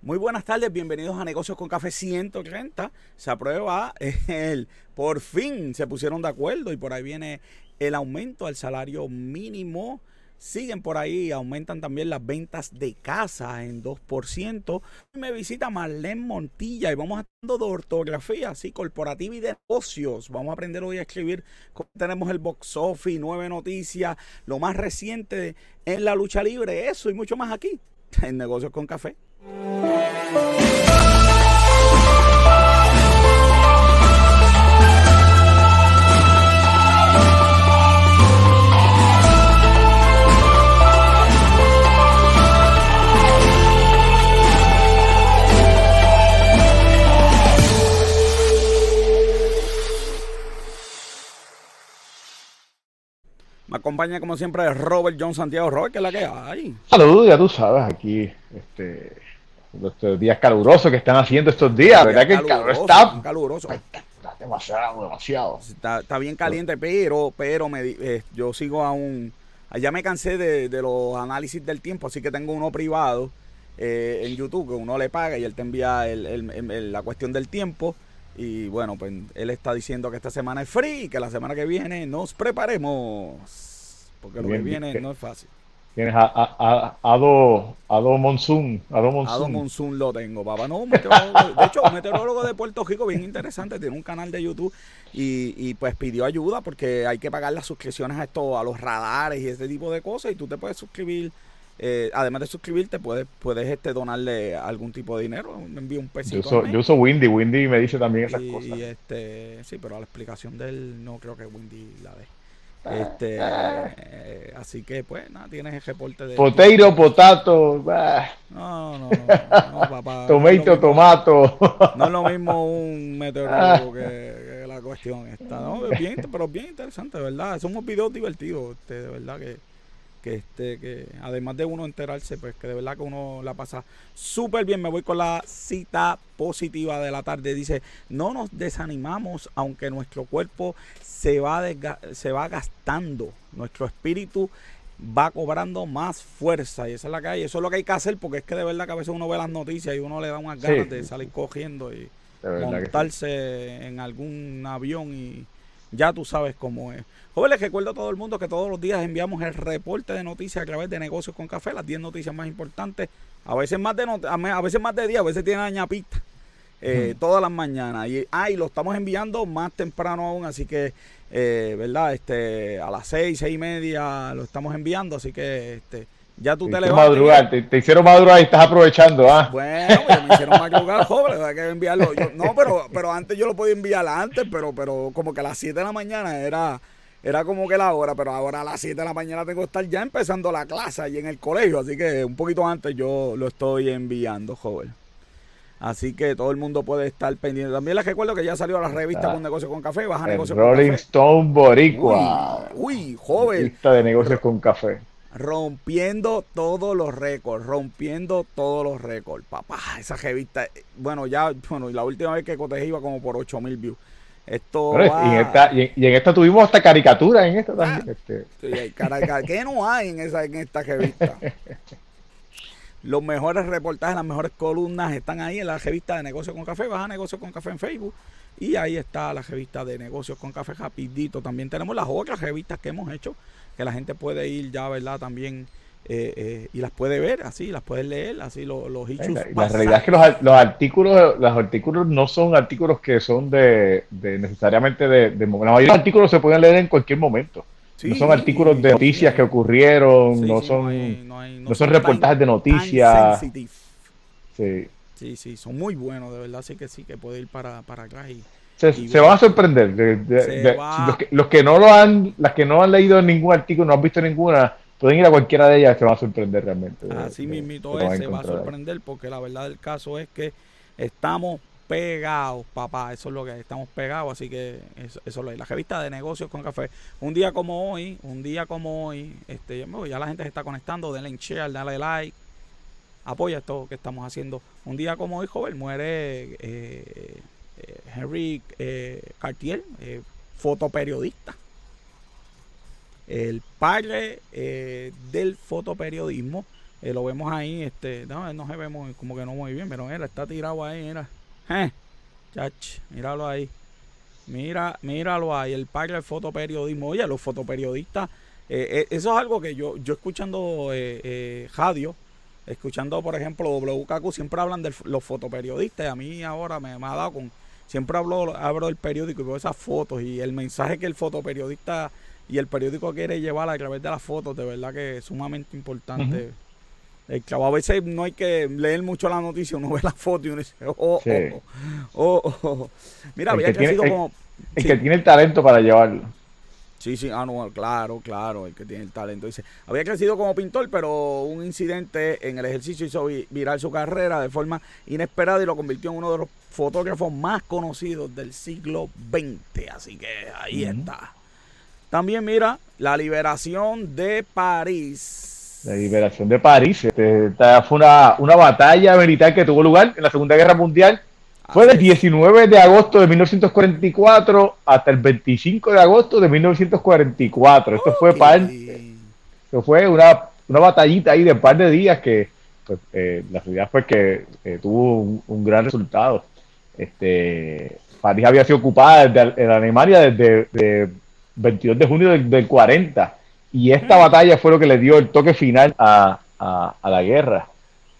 Muy buenas tardes, bienvenidos a Negocios con Café 130. Se aprueba el, por fin se pusieron de acuerdo y por ahí viene el aumento al salario mínimo. Siguen por ahí, aumentan también las ventas de casa en 2%. Me visita Marlene Montilla y vamos hablando de ortografía, así, corporativa y de negocios. Vamos a aprender hoy a escribir. Tenemos el box office, nueve noticias, lo más reciente en la lucha libre, eso y mucho más aquí en Negocios con Café. Me acompaña como siempre Robert John Santiago. Robert, que es la que hay. Saludos, ya tú sabes, aquí, este, estos días calurosos que están haciendo estos días, ¿verdad? Que el calor está caluroso. Está demasiado, demasiado. Está, bien caliente, pero, pero me, eh, yo sigo aún. Allá me cansé de, los análisis del tiempo, así que tengo uno privado eh, en YouTube que uno le paga y él te envía la cuestión del tiempo. Y bueno, pues él está diciendo que esta semana es free y que la semana que viene nos preparemos. Porque lo que viene no es fácil. Tienes a, a, a Ado, Ado Monsoon. Ado Monsoon. Ado Monsoon lo tengo, papá. No, de hecho, un meteorólogo de Puerto Rico bien interesante. Tiene un canal de YouTube y, y, pues pidió ayuda porque hay que pagar las suscripciones a esto, a los radares y ese tipo de cosas. Y tú te puedes suscribir eh, además de suscribirte, puedes, puedes este, donarle algún tipo de dinero. Me envío un pesito. Yo uso, yo uso Windy, Windy me dice también esas cosas. Y este, sí, pero la explicación de él no creo que Windy la dé. Este, eh, así que pues nada, tienes el reporte de. Poteiro, potato. No, no, no, papá. Tomato, tomato. No es lo mismo un meteorólogo que, la cuestión esta, ¿no? Bien, pero bien interesante, ¿verdad? Son unos videos divertidos, este, de verdad que que este que además de uno enterarse pues que de verdad que uno la pasa súper bien. Me voy con la cita positiva de la tarde. Dice no nos desanimamos aunque nuestro cuerpo se va se va gastando. Nuestro espíritu va cobrando más fuerza. Y esa es la que hay eso es lo que hay que hacer porque es que de verdad que a veces uno ve las noticias y uno le da unas ganas de salir cogiendo y montarse en algún avión y ya tú sabes cómo es. Joven, les recuerdo a todo el mundo que todos los días enviamos el reporte de noticias a través de Negocios con Café, las 10 noticias más importantes, a veces más de a veces más de 10, a veces tienen añapita. Eh, todas las mañanas. Y, ah, lo estamos enviando más temprano aún, así que, eh, ¿verdad? Este, a las 6, 6 y media lo estamos enviando, así que este, ya tú te, levantas. te, hicieron madrugar y estás aprovechando, ¿ah? Bueno, pues me hicieron madrugar, joven, hay que enviarlo. no, pero, pero antes yo lo podía enviar antes, pero, pero como que a las 7 de la mañana era, era como que la hora, pero ahora a las 7 de la mañana tengo que estar ya empezando la clase ahí en el colegio, así que un poquito antes yo lo estoy enviando, joven. Así que todo el mundo puede estar pendiente. También les recuerdo que ya salió la revista con Negocios con Café. Baja Negocios con Café. Rolling Stone Boricua. Uy, uy joven. Revista de Negocios con Café rompiendo todos los récords, rompiendo todos los récords. Papá, esa revista, bueno, ya, bueno, la última vez que cotejé iba como por 8000 views. Esto y, en esta, y, en, esta tuvimos hasta caricatura en esta también. Ah, este. ¿Qué no hay en, esa, en esta revista? Los mejores reportajes, las mejores columnas están ahí en la revista de Negocios con Café. Baja Negocios con Café en Facebook. Y ahí está la revista de Negocios con Café rapidito. También tenemos las otras revistas que hemos hecho que la gente puede ir ya, ¿verdad? También eh, eh, y las puede ver así, las puede leer, así los, los La, realidad es que los, los, artículos los artículos no son artículos que son de, de necesariamente de, de, La mayoría de los artículos se pueden leer en cualquier momento. no son artículos de noticias que ocurrieron, no, son, no, son reportajes de noticias. Sí. sí, sí, son muy buenos, de verdad, sí que sí, que puede ir para, para atrás y se, van a sorprender. los, que, no lo han, las que no han leído ningún artículo, no han visto ninguna, pueden ir a cualquiera de ellas, se van a sorprender realmente. Así mismito es, se va a sorprender porque la verdad del caso es que estamos pegados, papá, eso es lo que estamos pegados, así que eso, eso es lo La revista de negocios con café. Un día como hoy, un día como hoy, este, ya la gente se está conectando, denle share, dale like, apoya esto que estamos haciendo. Un día como hoy, joven, muere eh, Henry eh, Cartier, eh, fotoperiodista. El padre del fotoperiodismo Eh, lo vemos ahí, este, no, no se vemos como que no muy bien, pero mira, está tirado ahí, mira. Eh, chach, míralo ahí. Mira, míralo ahí, el padre del fotoperiodismo. Oye, los fotoperiodistas, eh, eh, eso es algo que yo, yo escuchando eh, radio, escuchando por ejemplo WKQ, siempre hablan de los fotoperiodistas. Y a mí ahora me ha dado con, siempre hablo, abro del periódico y veo esas fotos y el mensaje que el fotoperiodista y el periódico quiere llevar a través de las fotos, de verdad que es sumamente importante. El a veces no hay que leer mucho la noticia, uno ve la foto y uno dice, oh, oh, oh, oh, oh. Mira, había crecido como... El que tiene el talento para llevarlo. Sí, sí, ah, no, claro, claro, el que tiene el talento. Dice, había crecido como pintor, pero un incidente en el ejercicio hizo viral su carrera de forma inesperada y lo convirtió en uno de los fotógrafos más conocidos del siglo XX. Así que ahí está. También mira, la liberación de París. La liberación de París. Este, esta fue una, una batalla militar que tuvo lugar en la Segunda Guerra Mundial fue del 19 de agosto de 1944 hasta el 25 de agosto de 1944. Esto fue esto fue una, una batallita ahí de un par de días que pues, eh, la realidad fue que eh, tuvo un, gran resultado. Este, París había sido ocupada desde, en Alemania desde el 22 de junio del, 40 y esta batalla fue lo que le dio el toque final a, la guerra.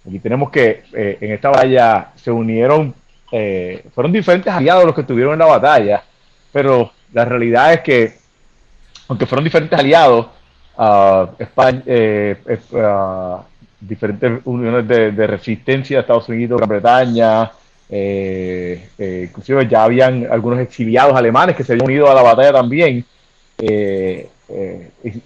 Aquí tenemos que eh, en esta batalla se unieron eh, fueron diferentes aliados los que estuvieron en la batalla, pero la realidad es que, aunque fueron diferentes aliados, uh, España, eh, uh, diferentes uniones de, resistencia, Estados Unidos, Gran Bretaña, eh, eh, inclusive ya habían algunos exiliados alemanes que se habían unido a la batalla también. Eh,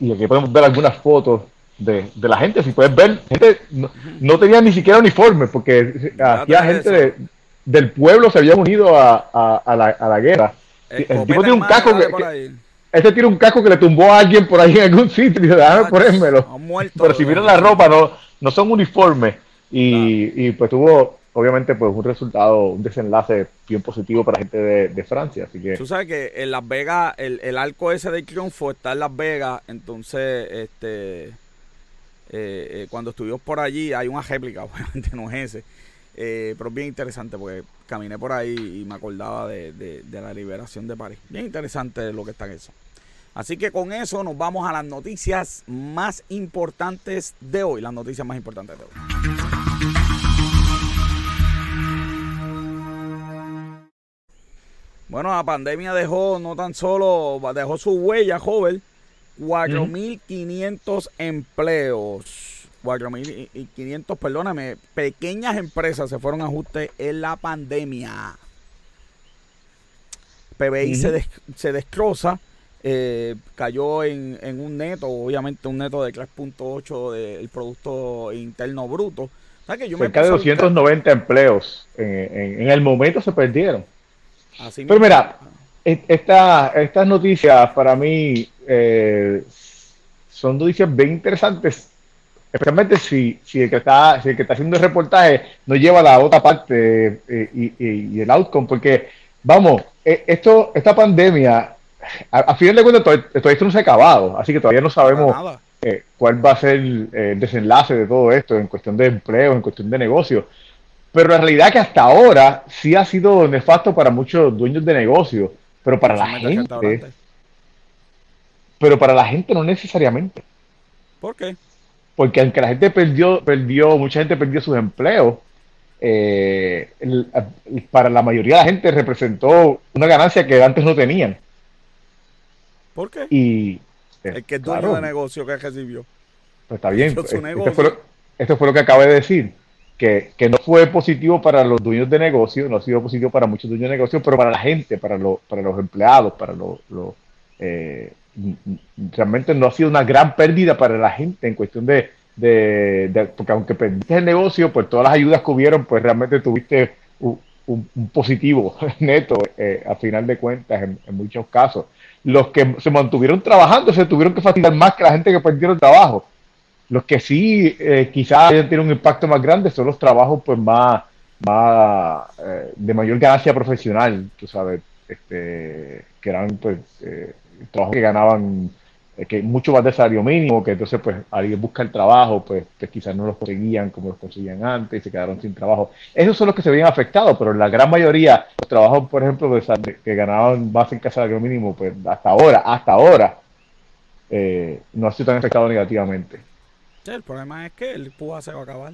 y, aquí podemos ver algunas fotos de, la gente. Si puedes ver, gente no, no tenía ni siquiera uniforme, porque hacía gente de, del pueblo se habían unido a, a, la, a la, guerra. El, tipo tiene un casco que, este tiene un casco que le tumbó a alguien por ahí en algún sitio y dice, déjame ponérmelo. Pero si miran la ropa, no, no son uniformes. Y, y, pues tuvo, obviamente, pues un resultado, un desenlace bien positivo para la gente de, de Francia. Así que... Tú sabes que en Las Vegas, el, el arco ese de triunfo está en Las Vegas, entonces, este... Eh, eh, cuando estuvimos por allí, hay una réplica, obviamente no es ese, eh, pero bien interesante porque caminé por ahí y me acordaba de, la liberación de París. Bien interesante lo que está en eso. Así que con eso nos vamos a las noticias más importantes de hoy. Las noticias más importantes de hoy. Bueno, la pandemia dejó no tan solo, dejó su huella, joven, 4.500 empleos. 4.500, perdóname, pequeñas empresas se fueron a ajuste en la pandemia. PBI se, se destroza, eh, cayó en, un neto, obviamente un neto de 3.8 del Producto Interno Bruto. que yo Cerca de 290 empleos en, el momento se perdieron. Pero mira, esta, estas noticias para mí eh, son noticias bien interesantes especialmente si, si, el que está, si el que está haciendo el reportaje no lleva la otra parte eh, y, el outcome, porque, vamos, eh, esto, esta pandemia, a, fin de cuentas, todo, esto no se ha acabado, así que todavía no sabemos eh, cuál va a ser el, desenlace de todo esto en cuestión de empleo, en cuestión de negocio. Pero la realidad es que hasta ahora sí ha sido nefasto para muchos dueños de negocios, pero para la gente... Pero para la gente no necesariamente. ¿Por qué? Porque aunque la gente perdió, perdió, mucha gente perdió sus empleos, eh, para la mayoría de la gente representó una ganancia que antes no tenían. ¿Por qué? Y, eh, el que es dueño de negocio que recibió. Pues está bien. Esto fue, lo, esto fue, lo, que acabé de decir. Que, que, no fue positivo para los dueños de negocio, no ha sido positivo para muchos dueños de negocio, pero para la gente, para, para los empleados, para los, eh, realmente no ha sido una gran pérdida para la gente en cuestión de, porque aunque perdiste el negocio, pues todas las ayudas que hubieron, pues realmente tuviste un, positivo neto eh, a final de cuentas en, muchos casos. Los que se mantuvieron trabajando se tuvieron que facilitar más que la gente que perdieron trabajo. Los que sí eh, quizás hayan tenido un impacto más grande son los trabajos pues más, más eh, de mayor ganancia profesional, tú sabes, este, que eran pues trabajos que ganaban que mucho más de salario mínimo, que entonces pues alguien busca el trabajo, pues, pues quizás no los conseguían como los conseguían antes y se quedaron sin trabajo. Esos son los que se veían afectados, pero la gran mayoría, los trabajos, por ejemplo, de, que ganaban base en casa salario mínimo, pues hasta ahora, hasta ahora, eh, no ha sido tan afectado negativamente. el problema es que el PUA se va a acabar.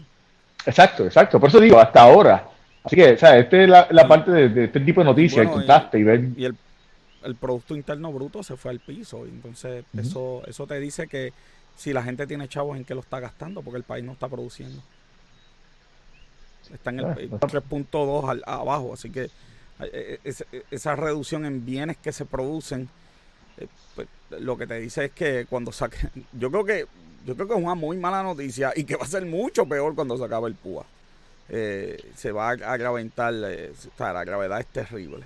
Exacto, exacto. Por eso digo, hasta ahora. Así que, o sea, esta es la, parte de, este tipo de noticias, el contraste y, ver... Y el, el, Producto Interno Bruto se fue al piso. Entonces, eso, eso te dice que si la gente tiene chavos, ¿en qué lo está gastando? Porque el país no está produciendo. Está en el 3.2 ah, abajo. Así que eh, eh, esa reducción en bienes que se producen pues, lo que te dice es que cuando saque, yo creo que yo creo que es una muy mala noticia y que va a ser mucho peor cuando se acabe el PUA. Eh, se va a agraventar, eh, la gravedad es terrible.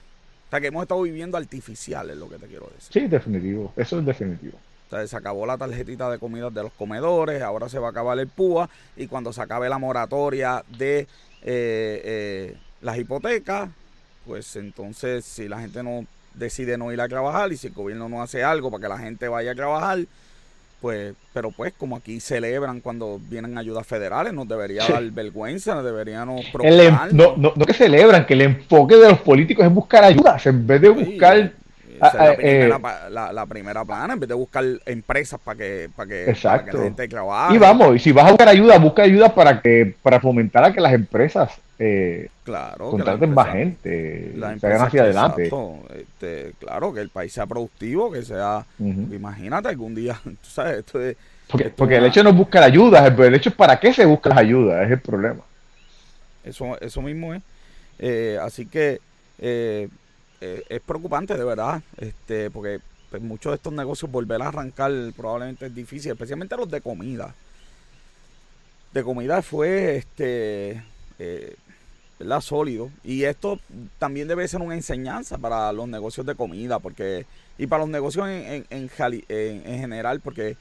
O sea, que hemos estado viviendo artificial, es lo que te quiero decir. Sí, definitivo, eso es definitivo. O sea, se acabó la tarjetita de comidas de los comedores, ahora se va a acabar el PUA y cuando se acabe la moratoria de eh, las hipotecas, pues entonces si la gente no decide no ir a trabajar y si el gobierno no hace algo para que la gente vaya a trabajar, pues, pero pues como aquí celebran cuando vienen ayudas federales, nos debería dar vergüenza, nos deberíamos em, no, no, no, que celebran, que el enfoque de los políticos es buscar ayudas en vez de buscar... Eh, la, primera, plana, en vez de buscar empresas para que, para que, la gente trabaje. Y vamos, y si vas a buscar ayuda, busca ayuda para que para fomentar a que las empresas eh, claro, contraten más gente, se hagan hacia adelante. Este, claro, que el país sea productivo, que sea, imagínate algún día, tú sabes, esto es, porque, el hecho no es buscar ayuda, el hecho es para qué se buscan las ayudas, es el problema. Eso, eso mismo es. Eh, así que eh, eh, es preocupante de verdad, este, porque pues, muchos de estos negocios volver a arrancar probablemente es difícil, especialmente los de comida. De comida fue este eh, sólido. Y esto también debe ser una enseñanza para los negocios de comida, porque y para los negocios en, en, en, general, porque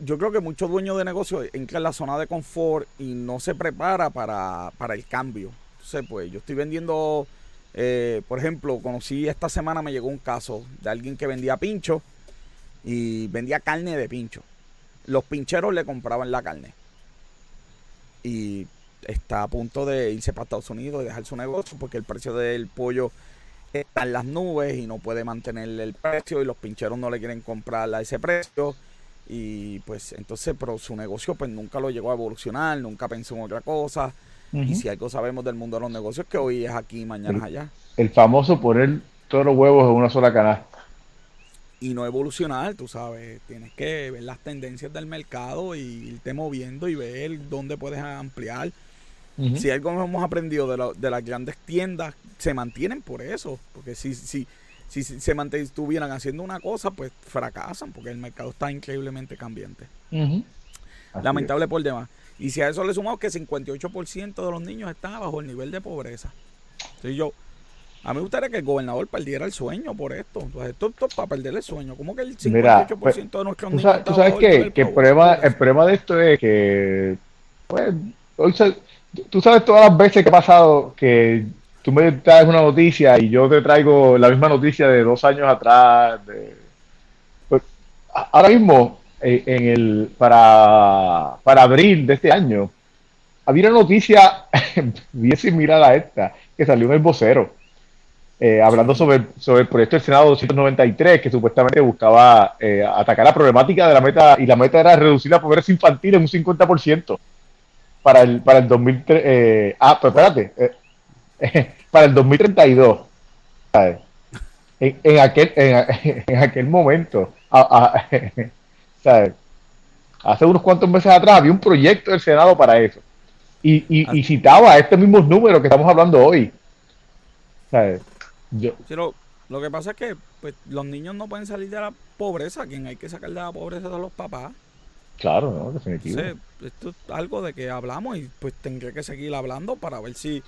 yo creo que muchos dueños de negocios entran en la zona de confort y no se prepara para, para el cambio. Entonces, pues yo estoy vendiendo, eh, por ejemplo, conocí esta semana, me llegó un caso de alguien que vendía pincho y vendía carne de pincho. Los pincheros le compraban la carne. Y está a punto de irse para Estados Unidos y dejar su negocio porque el precio del pollo está en las nubes y no puede mantener el precio y los pincheros no le quieren comprar a ese precio y pues entonces pero su negocio pues nunca lo llegó a evolucionar nunca pensó en otra cosa y si algo sabemos del mundo de los negocios que hoy es aquí y mañana es allá el famoso poner todos los huevos en una sola canasta y no evolucionar, tú sabes, tienes que ver las tendencias del mercado y irte moviendo y ver dónde puedes ampliar si algo hemos aprendido de, de, las grandes tiendas, se mantienen por eso. Porque si, si, si, se mantuvieran haciendo una cosa, pues fracasan, porque el mercado está increíblemente cambiante. Lamentable por demás. Y si a eso le sumamos que 58% de los niños están bajo el nivel de pobreza. Entonces yo, a mí me gustaría que el gobernador perdiera el sueño por esto. Pues esto, esto es para perder el sueño. ¿Cómo que el 58% pues, de nuestros niños Tú sabes que, el, problema, el problema de esto es que, pues, hoy se, tú sabes todas las veces que ha pasado que tú me traes una noticia y yo te traigo la misma noticia de dos años atrás. Pues, ahora mismo, en el para, para abril de este año, había una noticia bien similar a esta que salió en el vocero. Eh, hablando sobre, sobre el proyecto del Senado 293, que supuestamente buscaba eh, atacar la problemática de la meta, y la meta era reducir la pobreza infantil en un 50% para el, para el 2003. Eh, ah, pero espérate. Eh, para el 2032. En, en, aquel, en, aquel momento. ¿Sabes? Hace unos cuantos meses atrás había un proyecto del Senado para eso. Y, y, y citaba estos mismos números que estamos hablando hoy. ¿sabes? Yo, Pero lo que pasa es que pues, los niños no pueden salir de la pobreza. Quien hay que sacar de la pobreza son los papás. Claro, ¿no? Definitivo. esto es algo de que hablamos y pues tendré que seguir hablando para ver si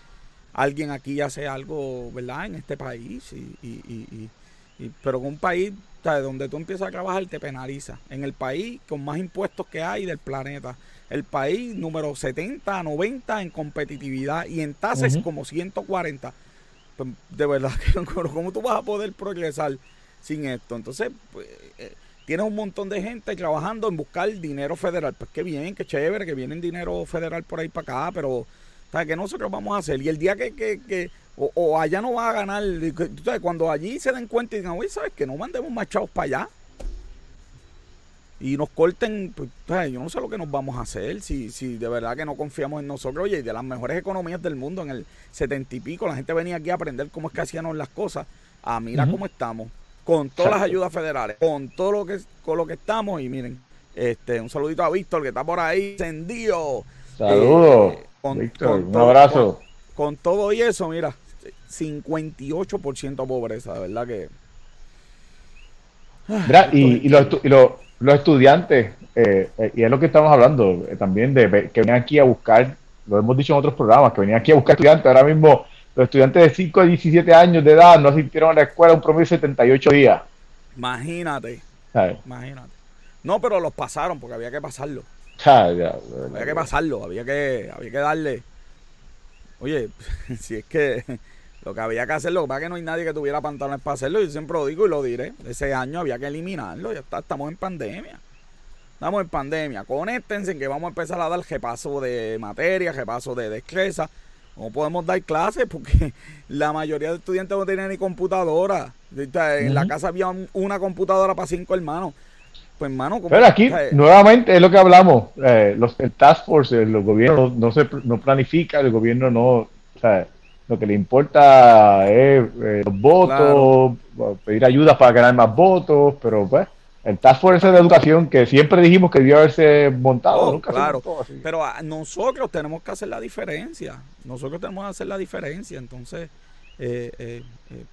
alguien aquí hace algo, ¿verdad? En este país. Y, y, y, pero con un país donde tú empiezas a trabajar te penaliza. En el país con más impuestos que hay del planeta. El país número 70, 90 en competitividad y en tasas como 140. Pues, de verdad, ¿cómo tú vas a poder progresar sin esto? Entonces, pues, eh, tienes un montón de gente trabajando en buscar dinero federal. Pues qué bien, qué chévere, que viene dinero federal por ahí para acá, pero ¿sabes qué nosotros vamos a hacer? Y el día que, que, que o, allá no va a ganar, ¿sabes? cuando allí se den cuenta y digan, oye, ¿sabes que No mandemos más chavos para allá. Y nos corten, pues, yo no sé lo que nos vamos a hacer si, si de verdad que no confiamos en nosotros. Oye, de las mejores economías del mundo en el setenta y pico, la gente venía aquí a aprender cómo es que hacíamos las cosas. Ah, mira cómo estamos con todas las ayudas federales, con todo lo que con lo que estamos y miren, este un saludito a Víctor que está por ahí encendido. Saludos. Eh, Víctor, un abrazo. Con, todo y eso, mira, 58% pobreza, de verdad que y, los, los, estudiantes, eh, eh, y es lo que estamos hablando también, de que venían aquí a buscar, lo hemos dicho en otros programas, que venían aquí a buscar estudiantes, ahora mismo los estudiantes de 5 a 17 años de edad no asistieron a la escuela un promedio de 78 días. Imagínate. Imagínate. No, pero los pasaron porque había que pasarlo. había que pasarlo, había que, había que darle. Oye, si es que lo que había que hacerlo, lo que pasa es que no hay nadie que tuviera pantalones para hacerlo, yo siempre lo digo y lo diré. Ese año había que eliminarlo, ya está, estamos en pandemia. Estamos en pandemia. Conéctense en que vamos a empezar a dar repaso de materia, repaso de destreza no podemos dar clases porque la mayoría de estudiantes no tienen ni computadora. En la casa había una computadora para cinco hermanos. Pues, hermano, Pero aquí, nuevamente, es lo que hablamos. Eh, los, el Task Force, el, los gobiernos no, se no planifica, el gobierno no. O sea, lo que le importa es eh, los votos, pedir ayudas para ganar más votos, pero pues el Task Force de Educación que siempre dijimos que debió haberse montado. Oh, nunca claro, pero nosotros tenemos que hacer la diferencia. Nosotros tenemos que hacer la diferencia. Entonces, eh, eh, eh,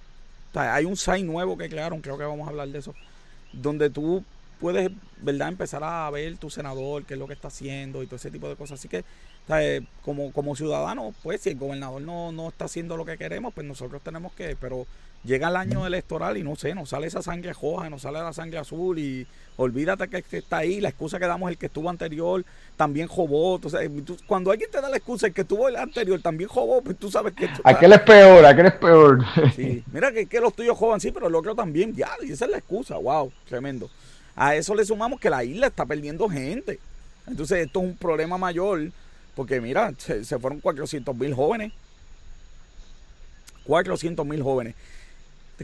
hay un site nuevo que crearon, creo que vamos a hablar de eso, donde tú puedes, ¿verdad?, empezar a ver tu senador, qué es lo que está haciendo y todo ese tipo de cosas. Así que, como, como ciudadanos, pues si el gobernador no, no está haciendo lo que queremos, pues nosotros tenemos que, pero llega el año electoral y no sé, nos sale esa sangre roja, nos sale la sangre azul y olvídate que está ahí, la excusa que damos el que estuvo anterior también jobó, entonces, cuando alguien te da la excusa el que estuvo el anterior también jobó, pues tú sabes que... Aquel es peor, aquel es peor. Sí, mira que, que los tuyos joban, sí, pero el otro también, ya, y esa es la excusa, wow, tremendo. A eso le sumamos que la isla está perdiendo gente. Entonces esto es un problema mayor, porque mira, se, se fueron 400 mil jóvenes. 400 mil jóvenes.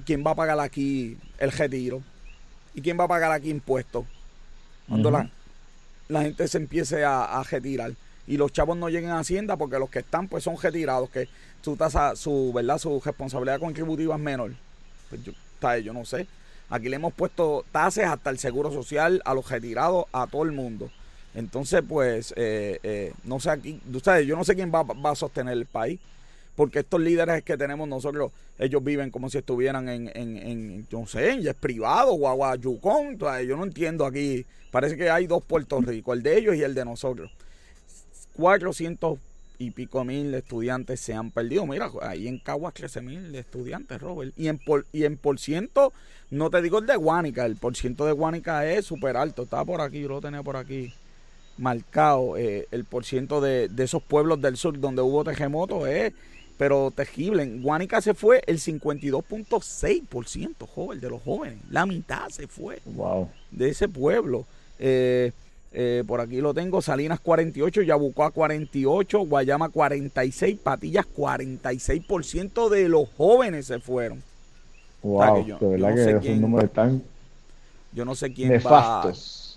¿quién va a pagar aquí el retiro? ¿Y quién va a pagar aquí impuestos? Cuando la, la, gente se empiece a, a, retirar y los chavos no lleguen a Hacienda porque los que están pues son retirados, que su tasa, su, ¿verdad? su responsabilidad contributiva es menor. Pues yo, yo no sé. Aquí le hemos puesto tasas hasta el seguro social a los retirados, a todo el mundo. Entonces, pues, eh, eh, no sé aquí, ustedes, yo no sé quién va, a sostener el país porque estos líderes que tenemos nosotros, ellos viven como si estuvieran en, en, en no sé, es privado, Guaguayucón, yo no entiendo aquí, parece que hay dos Puerto Rico, el de ellos y el de nosotros. 400 y pico mil estudiantes se han perdido. Mira, ahí en Caguas 13 mil estudiantes, Robert. Y en, por, y en por ciento, no te digo el de Guánica, el por ciento de Guánica es súper alto. Está por aquí, yo lo tenía por aquí marcado. Eh, el por ciento de, de, esos pueblos del sur donde hubo terremotos es pero tejible. En Guánica se fue el 52.6%, joven, de los jóvenes. La mitad se fue wow. de ese pueblo. Eh, eh, por aquí lo tengo, Salinas 48, Yabucoa 48, Guayama 46, Patillas 46% de los jóvenes se fueron. Wow, yo, de verdad que esos números están Yo no sé quién va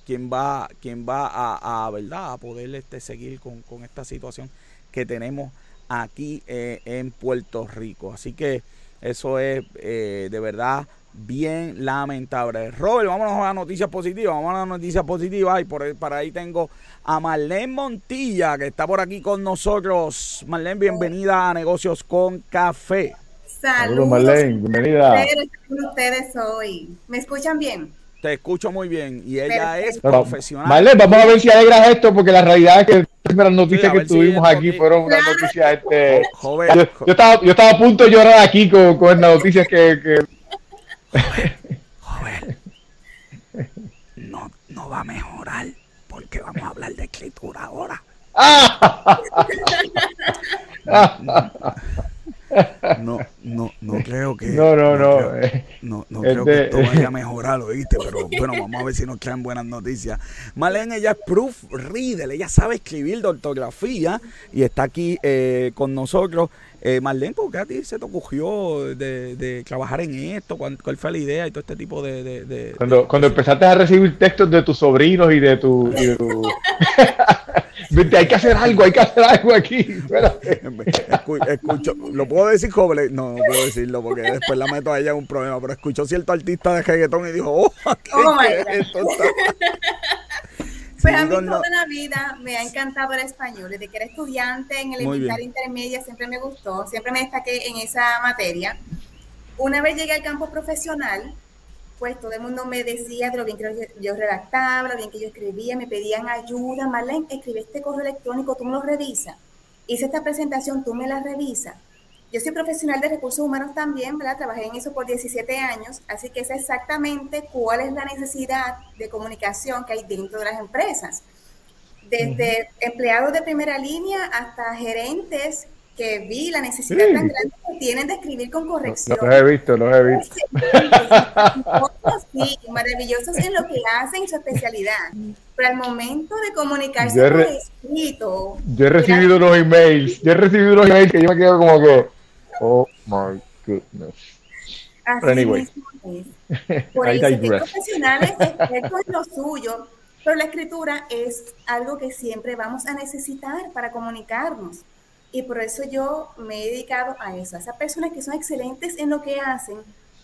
quién va quién va a, a verdad a poder este, seguir con, con esta situación que tenemos aquí eh, en Puerto Rico. Así que eso es eh, de verdad bien lamentable. Robert, vámonos a las noticias positivas. Vamos a las noticias positivas. Y por, para ahí tengo a Marlene Montilla, que está por aquí con nosotros. Marlene, bienvenida a Negocios con Café. Saludos, Marlene, bienvenida. ustedes hoy. ¿Me escuchan bien? Te escucho muy bien y ella es profesional. Vale, vamos a ver si alegras esto porque la realidad es que las noticias que tuvimos aquí fueron unas noticias este, Joven, yo, estaba, yo estaba a punto de llorar aquí con, con las noticias que, que... Joven, no, no va a mejorar porque vamos a hablar de escritura ahora. No, no, no creo que. No, no, no. No, eh, no, creo que esto vaya a mejorar, ¿oíste? Pero bueno, vamos a ver si nos traen buenas noticias. Marlene, ella es proof reader, ella sabe escribir de ortografía y está aquí eh, con nosotros. Eh, Marlene, ¿por qué a ti se te ocurrió de, trabajar en esto? ¿Cuál, fue la idea y todo este tipo de... cuando, cuando empezaste a recibir textos de tus sobrinos y de tu... hay que hacer algo, hay que hacer algo aquí. Escucho, ¿lo puedo decir joven? No, no puedo decirlo porque después la meto a ella en un problema, pero escuchó cierto artista de reggaetón y dijo, oh, ¿qué, oh esto pues a mí toda la vida me ha encantado el español. Desde que era estudiante en el militar intermedia siempre me gustó, siempre me destaqué en esa materia. Una vez llegué al campo profesional, pues todo el mundo me decía de lo bien que yo redactaba, lo bien que yo escribía, me pedían ayuda. Marlene, escribe este correo electrónico, tú me lo revisas. Hice esta presentación, tú me la revisas. Yo soy profesional de recursos humanos también, ¿verdad? Trabajé en eso por 17 años, así que sé exactamente cuál es la necesidad de comunicación que hay dentro de las empresas. Desde empleados de primera línea hasta gerentes que vi la necesidad tan grande que tienen de escribir con corrección. Los he visto, los he visto. Sí, maravillosos en lo que hacen, su especialidad. Pero al momento de comunicarse por escrito... Yo he recibido unos emails, yo he recibido unos emails que yo me quedo como que Oh my goodness. Así anyway. Por eso, hay profesionales expertos en lo suyo, pero la escritura es algo que siempre vamos a necesitar para comunicarnos. Y por eso yo me he dedicado a eso, a esas personas que son excelentes en lo que hacen,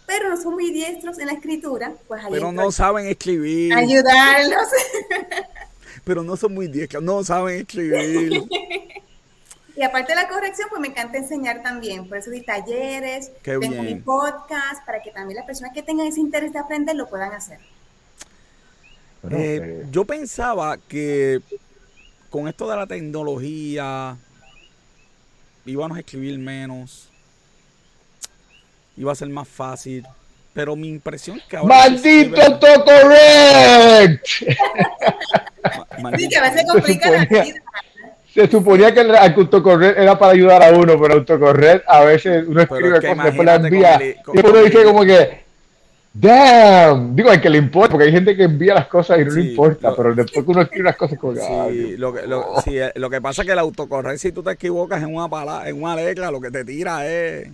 pero no son muy diestros en la escritura, pues Pero no saben escribir. Ayudarlos. pero no son muy diestros, no saben escribir. Y aparte de la corrección, pues me encanta enseñar también. Por eso di talleres, tengo mi podcast, para que también las personas que tengan ese interés de aprender lo puedan hacer. Eh, yo pensaba que con esto de la tecnología íbamos a escribir menos, iba a ser más fácil, pero mi impresión es que ahora... ¡Maldito autocorrect! sí, que a veces complica la vida se suponía que el autocorrer era para ayudar a uno, pero autocorrer a veces uno escribe cosas, después la envía. y uno dice como que, damn, digo, hay que le importa, porque hay gente que envía las cosas y no le importa, pero después que uno escribe las cosas como que, sí, lo que, lo, sí, eh, lo que pasa es que el autocorrer, si tú te equivocas en una palabra, en una letra, lo que te tira es...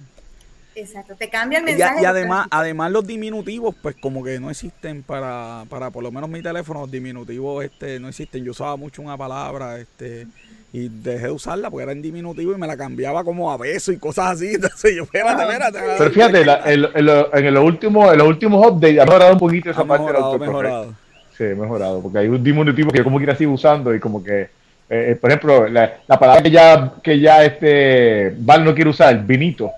Exacto, te cambia el mensaje. Y, además, además los diminutivos, pues como que no existen para, para por lo menos mi teléfono, los diminutivos este, no existen. Yo usaba mucho una palabra, este, y dejé de usarla porque era en diminutivo y me la cambiaba como a beso y cosas así. Entonces yo, espérate, espérate. Pero fíjate, en, los últimos, en los últimos updates ha mejorado un poquito esa parte mejorado, mejorado. Sí, mejorado, porque hay un diminutivo que yo como quiera sigo usando y como que, eh, eh, por ejemplo, la, palabra que ya, que ya este Val no quiere usar, vinito.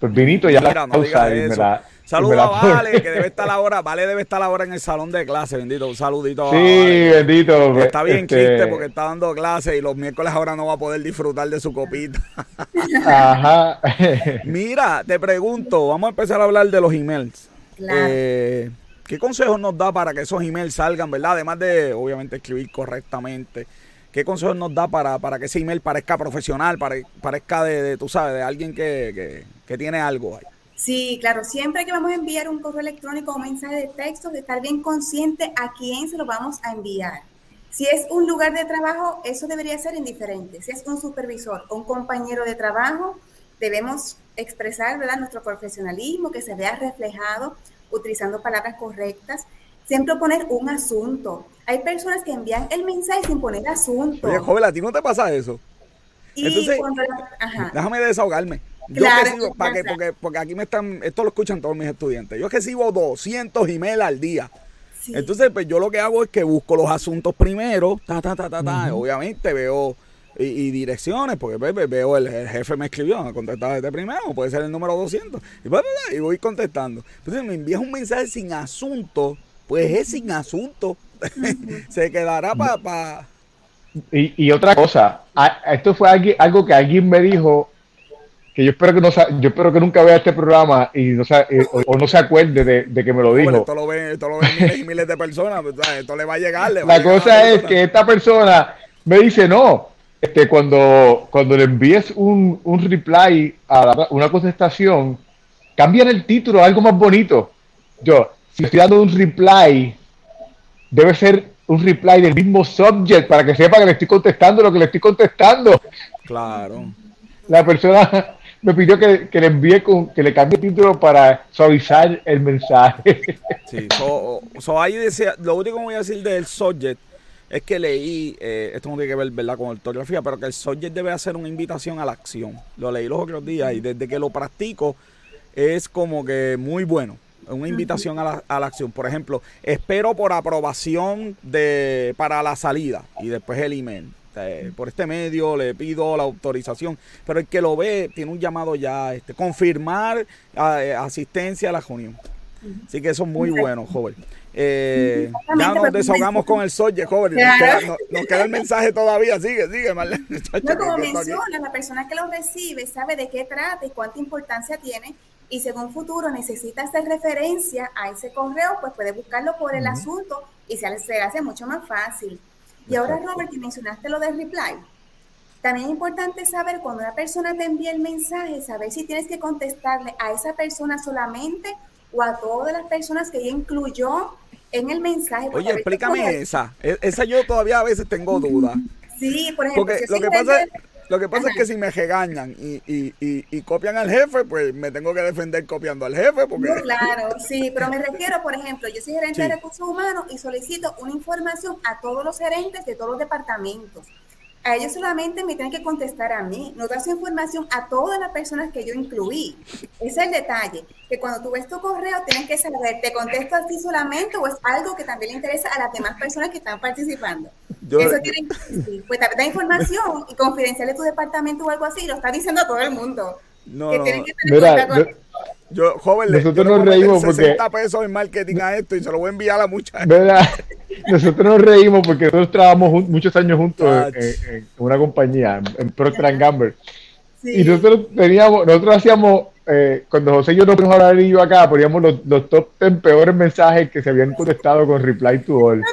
Pues vinito ya la usa y me la Saludos a Vale, que debe estar ahora, Vale debe estar ahora en el salón de clase, bendito. Un saludito sí, bendito. Está bien este... porque está dando clase y los miércoles ahora no va a poder disfrutar de su copita. Ajá. Mira, te pregunto, vamos a empezar a hablar de los emails. Eh, ¿Qué consejos nos da para que esos emails salgan, verdad? Además de, obviamente, escribir correctamente. ¿Qué consejos nos da para, para que ese email parezca profesional, parezca de, tú sabes, de alguien que, que, que tiene algo ahí? Sí, claro, siempre que vamos a enviar un correo electrónico o un mensaje de texto, de estar bien consciente a quién se lo vamos a enviar. Si es un lugar de trabajo, eso debería ser indiferente. Si es un supervisor o un compañero de trabajo, debemos expresar ¿verdad? nuestro profesionalismo, que se vea reflejado utilizando palabras correctas. Siempre poner un asunto. Hay personas que envían el mensaje sin poner asunto. Oye, joven, ¿a ti no te pasa eso? Entonces, déjame desahogarme. Yo para que, porque, porque aquí me están, esto lo escuchan todos mis estudiantes. Yo recibo 200 emails al día. Entonces, pues yo lo que hago es que busco los asuntos primero, ta, ta, ta, ta, ta. Obviamente veo y, direcciones, porque pues, pues, veo el, jefe me escribió, me contestaba desde primero, puede ser el número 200. Pues, y, voy contestando. Entonces me envías un mensaje sin asunto, pues es sin asunto. Se quedará para... y, y, otra cosa, esto fue algo que alguien me dijo que yo espero que no yo espero que nunca vea este programa y no eh, o, no se acuerde de, que me lo dijo. esto lo ven, esto lo ven miles y miles de personas, pues, esto le va a llegar. la cosa es que esta persona me dice, no, este, cuando, cuando le envíes un, un reply a una contestación, cambian el título a algo más bonito. Yo, si estoy dando un reply, debe ser un reply del mismo subject para que sepa que le estoy contestando lo que le estoy contestando. Claro. La persona me pidió que, le envíe con, que le cambie el título para suavizar el mensaje. Sí, so, ahí decía, lo único que voy a decir del subject es que leí, eh, esto no tiene que ver ¿verdad? con ortografía, pero que el subject debe hacer una invitación a la acción. Lo leí los otros días y desde que lo practico es como que muy bueno. Una invitación a la, a la acción. Por ejemplo, espero por aprobación de para la salida y después el email. Este, por este medio le pido la autorización, pero el que lo ve tiene un llamado ya, este, confirmar eh, asistencia a la reunión. Así que eso es muy bueno, joven. Eh, ya nos desahogamos con el Soye, joven. Nos, queda, el mensaje todavía. Sigue, sigue, Marlene. No, como menciona, la persona que lo recibe sabe de qué trata y cuánta importancia tiene. Y según futuro necesita hacer referencia a ese correo, pues puede buscarlo por el asunto y se, se hace mucho más fácil. Y ahora, Robert, que mencionaste lo del reply, también es importante saber cuando una persona te envía el mensaje, saber si tienes que contestarle a esa persona solamente o a todas las personas que ella incluyó en el mensaje. Oye, explícame esa. E-, esa yo todavía a veces tengo dudas. Sí, por ejemplo. Porque lo que pasa es lo que pasa es que si me regañan y, y, y, copian al jefe, pues me tengo que defender copiando al jefe. Porque... claro, sí, pero me refiero, por ejemplo, yo soy gerente de recursos humanos y solicito una información a todos los gerentes de todos los departamentos a ellos solamente me tienen que contestar a mí, no das información a todas las personas que yo incluí. Ese es el detalle, que cuando tú ves tu correo tienes que saber, ¿te contesto a ti solamente o es algo que también le interesa a las demás personas que están participando? Eso tiene, sí, pues da información y confidencial de tu departamento o algo así, lo está diciendo a todo el mundo. No, que tienen que tener Mira, yo, joven, nosotros nos reímos 60 porque pesos en marketing a esto y se lo voy a enviar a mucha Nosotros nos reímos porque nosotros trabajamos muchos años juntos en, una compañía, en Procter Gamble. Y nosotros teníamos, nosotros hacíamos, eh, cuando José y yo nos fuimos a hablar y yo acá, poníamos los, los top 10 peores mensajes que se habían contestado con reply to all.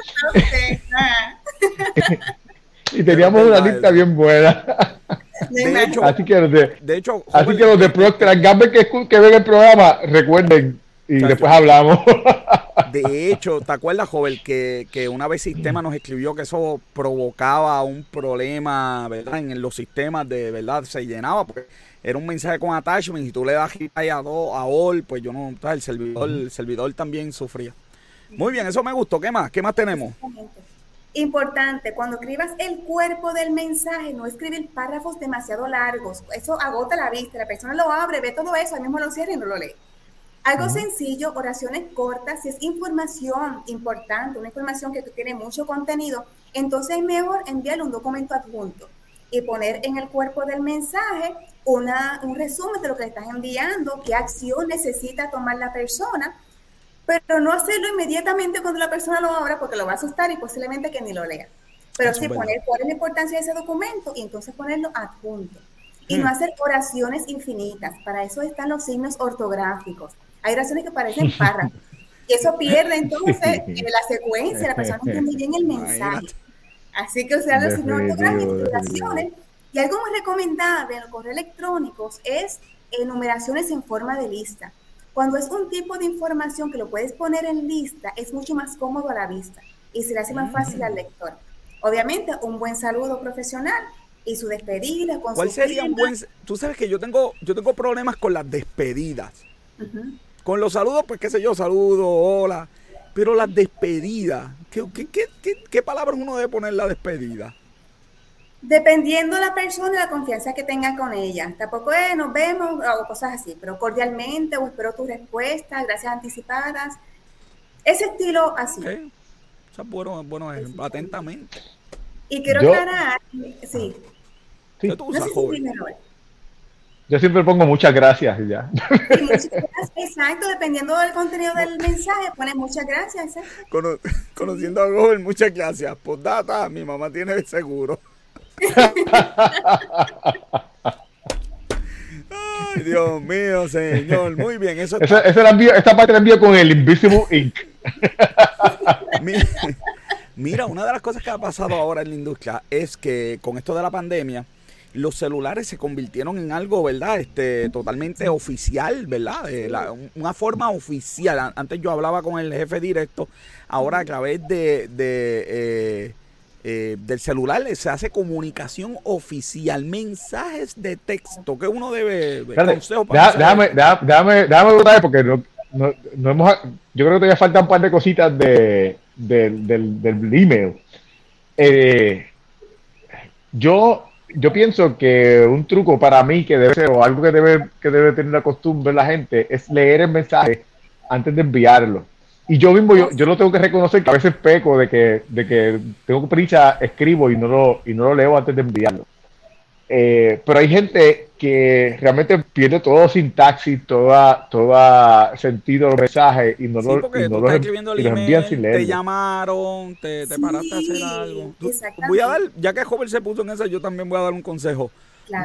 y teníamos una lista bien buena. De hecho, así que los de, de hecho, así que los de Procter Gamble que, que ven el programa, recuerden y después hablamos. De hecho, ¿te acuerdas, joven, que, que una vez Sistema nos escribió que eso provocaba un problema, ¿verdad? En los sistemas de verdad se llenaba porque era un mensaje con attachment y tú le das a, a all, pues yo no, el servidor, el servidor también sufría. Muy bien, eso me gustó. ¿Qué más? ¿Qué más tenemos? Importante, cuando escribas el cuerpo del mensaje, no escribir párrafos demasiado largos. Eso agota la vista. La persona lo abre, ve todo eso, al mismo lo cierra y no lo lee. Algo sencillo, oraciones cortas, si es información importante, una información que tiene mucho contenido, entonces es mejor enviarle un documento adjunto y poner en el cuerpo del mensaje una, un resumen de lo que le estás enviando, qué acción necesita tomar la persona pero no hacerlo inmediatamente cuando la persona lo abra porque lo va a asustar y posiblemente que ni lo lea. Pero sí poner cuál es la importancia de ese documento y entonces ponerlo adjunto. Y no hmm. hacer oraciones infinitas. Para eso están los signos ortográficos. Hay oraciones que parecen párrafos. Y eso pierde entonces la secuencia, la persona no entiende bien el mensaje. Así que usar los signos ortográficos, oraciones. Y algo muy recomendable en los correos electrónicos es enumeraciones en forma de lista. Cuando es un tipo de información que lo puedes poner en lista, es mucho más cómodo a la vista y se le hace más fácil al lector. Obviamente, un buen saludo profesional y su despedida. Con ¿Cuál sería un buen? Tú sabes que yo tengo, yo tengo problemas con las despedidas. Con los saludos, pues qué sé yo, saludo, hola. Pero las despedidas, ¿qué, qué, qué, qué palabras uno debe poner la despedida? Dependiendo de la persona y la confianza que tenga con ella. Tampoco es nos vemos o cosas así, pero cordialmente o espero tu respuesta, gracias anticipadas. Ese estilo así. O sea, bueno, bueno atentamente. Y quiero aclarar, sí. sí. tú usas, Yo siempre pongo muchas gracias y ya. exacto, dependiendo del contenido del mensaje, pone muchas gracias. conociendo a Google, muchas gracias. Pues data, mi mamá tiene el seguro. Ay, Dios mío, señor. Muy bien. Eso esa, esa envío, esta parte la envío con el Invisible Ink. Mira, una de las cosas que ha pasado ahora en la industria es que con esto de la pandemia, los celulares se convirtieron en algo, ¿verdad? Este, totalmente oficial, ¿verdad? una forma oficial. Antes yo hablaba con el jefe directo, ahora a través de, eh, eh, del celular se hace comunicación oficial, mensajes de texto que uno debe... déjame, déjame, déjame, porque no, no, hemos, yo creo que todavía faltan un par de cositas de, del, del, email. Eh, yo yo pienso que un truco para mí que debe ser, o algo que debe, que debe tener la costumbre la gente, es leer el mensaje antes de enviarlo. Y yo mismo, yo, yo lo tengo que reconocer que a veces peco de que, de que tengo prisa, escribo y no lo, y no lo leo antes de enviarlo. Eh, pero hay gente que realmente pierde todo sintaxis, toda, toda sentido del mensaje y no lo, y no lo, escribiendo el email, sin leer. Te llamaron, te, te paraste a hacer algo. Voy a dar, ya que Joven se puso en eso, yo también voy a dar un consejo.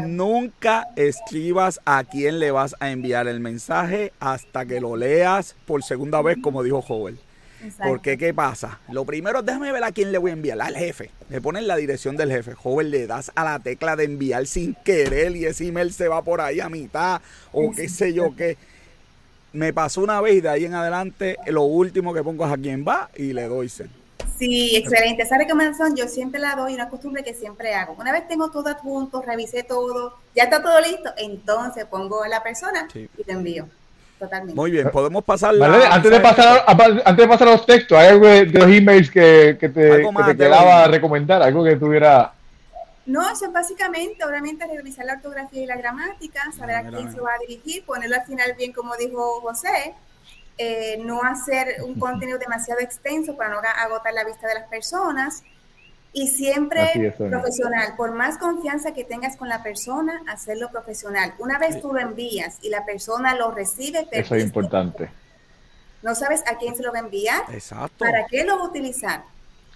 Nunca escribas a quién le vas a enviar el mensaje hasta que lo leas por segunda vez, como dijo Joven. Porque, ¿qué pasa? Lo primero, déjame ver a quién le voy a enviar. Al jefe. Le ponen la dirección del jefe. Joven, le das a la tecla de enviar sin querer y ese email se va por ahí a mitad o qué sé yo qué. Me pasó una vez y de ahí en adelante lo último que pongo es a quién va y le doy send. Sí, excelente. Esa recomendación yo siempre la doy, una costumbre que siempre hago. Una vez tengo todo adjunto, revisé todo, ya está todo listo, entonces pongo a la persona y te envío. Muy bien, podemos pasar. Antes, de pasar antes de pasar a los textos, ¿hay algo de, los emails que, te, que quedaba a recomendar? ¿Algo que tuviera.? No, eso es básicamente, obviamente, revisar la ortografía y la gramática, saber a quién se va a dirigir, ponerlo al final bien, como dijo José, eh, no hacer un contenido demasiado extenso para no agotar la vista de las personas y siempre profesional. Por más confianza que tengas con la persona, hacerlo profesional. Una vez tú lo envías y la persona lo recibe, eso es importante. No sabes a quién se lo va a enviar, Exacto. para qué lo va a utilizar.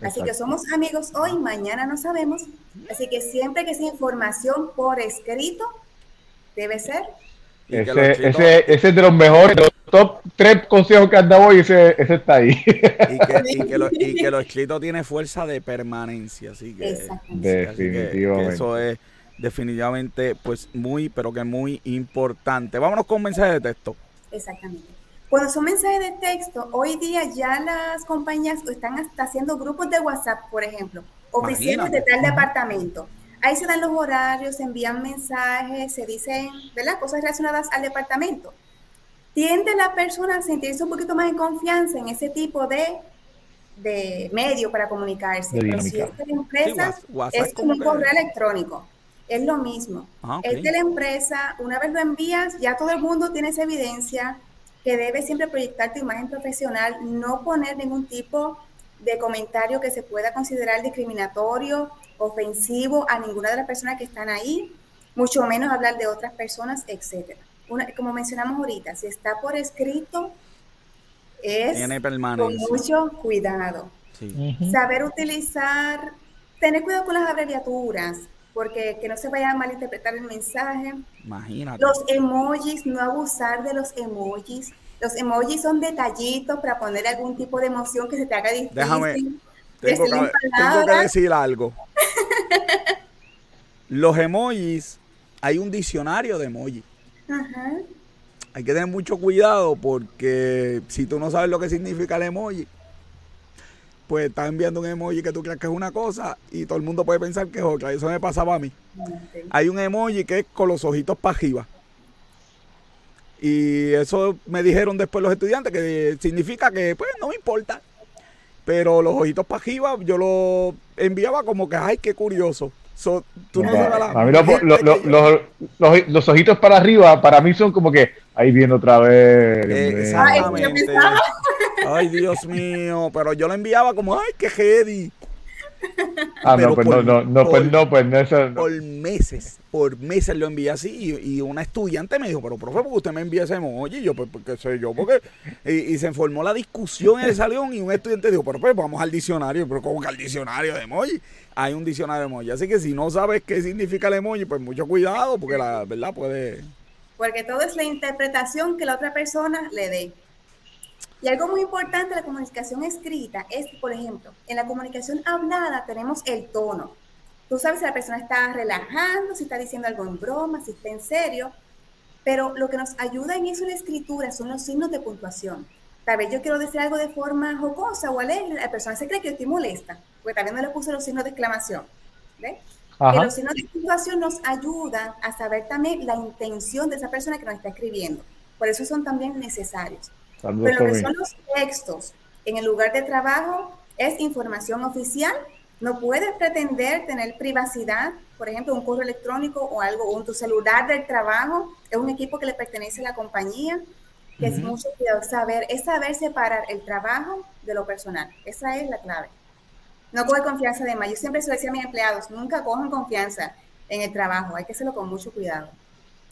Así que somos amigos hoy, mañana no sabemos. Así que siempre que sea información por escrito, debe ser. Ese, ese, ese es de los mejores, top tres consejos que han dado hoy, ese, ese está ahí. Y que, y, que lo, y que, lo, escrito tiene fuerza de permanencia, así que, definitivamente. eso es definitivamente pues muy, pero que muy importante. Vámonos con mensajes de texto. Exactamente. Cuando son mensajes de texto, hoy día ya las compañías están hasta haciendo grupos de WhatsApp, por ejemplo, oficinas de tal departamento. Ahí se dan los horarios, se envían mensajes, se dicen, ¿verdad? Cosas relacionadas al departamento tiende la persona a sentirse un poquito más en confianza en ese tipo de, de medio para comunicarse. Pero si es de la empresa, es como un correo electrónico. Es lo mismo. Ah, es de la empresa, una vez lo envías, ya todo el mundo tiene esa evidencia que debe siempre proyectar tu imagen profesional, no poner ningún tipo de comentario que se pueda considerar discriminatorio, ofensivo a ninguna de las personas que están ahí, mucho menos hablar de otras personas, etcétera como mencionamos ahorita, si está por escrito, es con mucho cuidado. Saber utilizar, tener cuidado con las abreviaturas, porque que no se vaya a malinterpretar el mensaje. Imagínate. Los emojis, no abusar de los emojis. Los emojis son detallitos para poner algún tipo de emoción que se te haga difícil. Déjame, tengo que decir algo. los emojis, hay un diccionario de emojis. Hay que tener mucho cuidado porque si tú no sabes lo que significa el emoji, pues estás enviando un emoji que tú crees que es una cosa y todo el mundo puede pensar que es otra. Eso me pasaba a mí. Hay un emoji que es con los ojitos para arriba. Y eso me dijeron después los estudiantes que significa que pues no me importa. Pero los ojitos para arriba yo lo enviaba como que, ay, qué curioso los, ojitos para arriba, para mí son como que ahí viene otra vez. Ay, Dios mío, pero yo lo enviaba como, ay, qué heavy. Ah, no, pues no, no, no, pues no, pues no, Por meses, por meses lo envié así y, una estudiante me dijo, pero profe, ¿por qué usted me envía ese emoji? Y yo, pues, qué sé yo, porque... Y, se formó la discusión en el salón y un estudiante dijo, pero pues vamos al diccionario, pero ¿cómo que al diccionario de emoji? Hay un diccionario de emoji, así que si no sabes qué significa el emoji, pues mucho cuidado, porque la verdad puede... Porque todo es la interpretación que la otra persona le dé. Y algo muy importante de la comunicación escrita es, por ejemplo, en la comunicación hablada tenemos el tono. Tú sabes si la persona está relajando, si está diciendo algo en broma, si está en serio, pero lo que nos ayuda en eso en la escritura son los signos de puntuación. Tal vez yo quiero decir algo de forma jocosa o alegre, la persona se cree que estoy molesta, porque también no le puse los signos de exclamación. Que los signos de puntuación nos ayudan a saber también la intención de esa persona que nos está escribiendo. Por eso son también necesarios. Pero lo que son los textos en el lugar de trabajo es información oficial. No puedes pretender tener privacidad, por ejemplo, un correo electrónico o algo, o tu celular del trabajo, es un equipo que le pertenece a la compañía, que es mucho cuidado. Saber, es saber separar el trabajo de lo personal. Esa es la clave. No coge confianza de más. Yo siempre se lo decía a mis empleados, nunca cojan confianza en el trabajo, hay que hacerlo con mucho cuidado.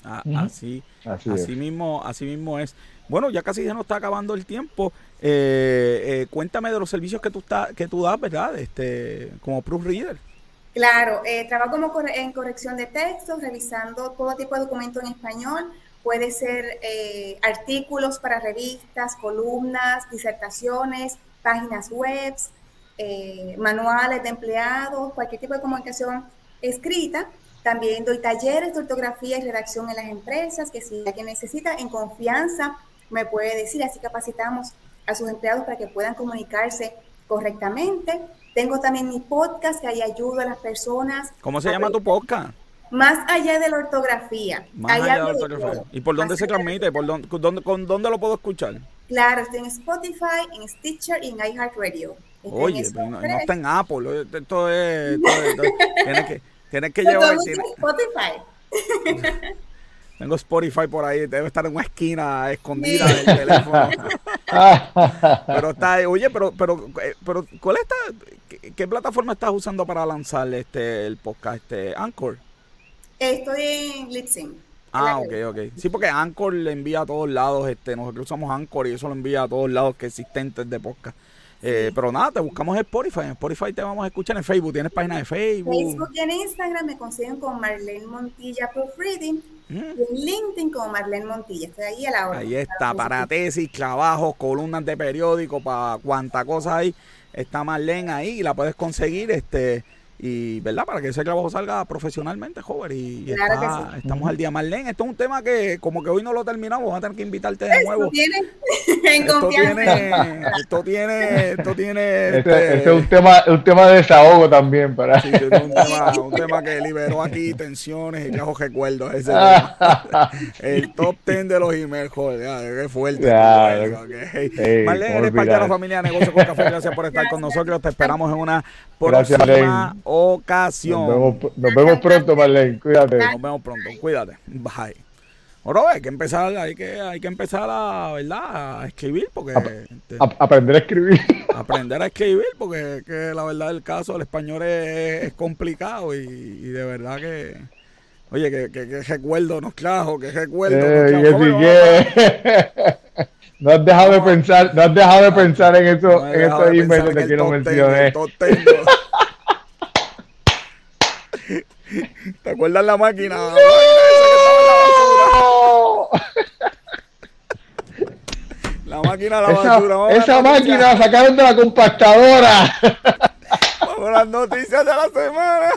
Ah, así, así, mismo, así mismo es. Bueno, ya casi se nos está acabando el tiempo. Eh, eh, cuéntame de los servicios que tú, está, que tú das, ¿verdad? Este, como proofreader. Claro, eh, trabajo como en corrección de textos, revisando todo tipo de documentos en español. Puede ser artículos para revistas, columnas, disertaciones, páginas web, manuales de empleados, cualquier tipo de comunicación escrita. También doy talleres de ortografía y redacción en las empresas, que si alguien necesita en confianza me puede decir, así capacitamos a sus empleados para que puedan comunicarse correctamente. Tengo también mi podcast que ahí ayudo a las personas. ¿Cómo se llama tu podcast? Más allá de la ortografía. Más allá, de la ortografía. ¿Y por dónde se transmite? ¿Por dónde, con, dónde lo puedo escuchar? Claro, estoy en Spotify, en Stitcher y en iHeartRadio. Oye, no, está en Apple. Esto es. tienes que, tienes que llevar. Spotify. Tengo Spotify por ahí, debe estar en una esquina escondida del teléfono. pero está. Oye, pero, pero, eh, pero ¿cuál está, qué, plataforma estás usando para lanzar este el podcast, este Anchor? Estoy en Lipsync. Ah, ok, ok. Sí, porque Anchor le envía a todos lados, este, nosotros usamos Anchor y eso lo envía a todos lados que existentes de podcast. Eh, pero nada, te buscamos en Spotify. En Spotify te vamos a escuchar en Facebook. ¿Tienes página de Facebook? Facebook y en Instagram me consiguen con Marlene Montilla Proofreading. En LinkedIn con Marlene Montilla. Estoy ahí a la hora. Ahí está, para tesis, trabajos, columnas de periódico, para cuánta cosa hay. Está Marlene ahí y la puedes conseguir. este y verdad para que ese trabajo salga profesionalmente joven y, estamos al día Marlene esto es un tema que como que hoy no lo terminamos vamos a tener que invitarte de nuevo. esto tiene esto tiene esto tiene esto tiene este, este, es un tema un tema de desahogo también para sí, es un tema, un tema que liberó aquí tensiones y trajo recuerdos ese el top ten de los emails joder qué fuerte Marlene eres parte de la familia de negocios con café gracias por estar con nosotros te esperamos en una próxima ocasión. Nos vemos, pronto, Marlene. Cuídate. Nos vemos pronto. Cuídate. Bye. Ahora hay que empezar, hay que, hay que empezar a, ¿verdad? a escribir porque este, aprender a escribir. Aprender a escribir porque que la verdad del caso el español es, complicado y, de verdad que oye que, que, recuerdo nos trajo, que recuerdo eh, no has dejado de pensar, no has dejado de pensar en eso, en esos emails que quiero mencionar. ¿Te acuerdas la máquina? La máquina de la basura. esa máquina la sacaron de la compactadora. Vamos a las noticias de la semana.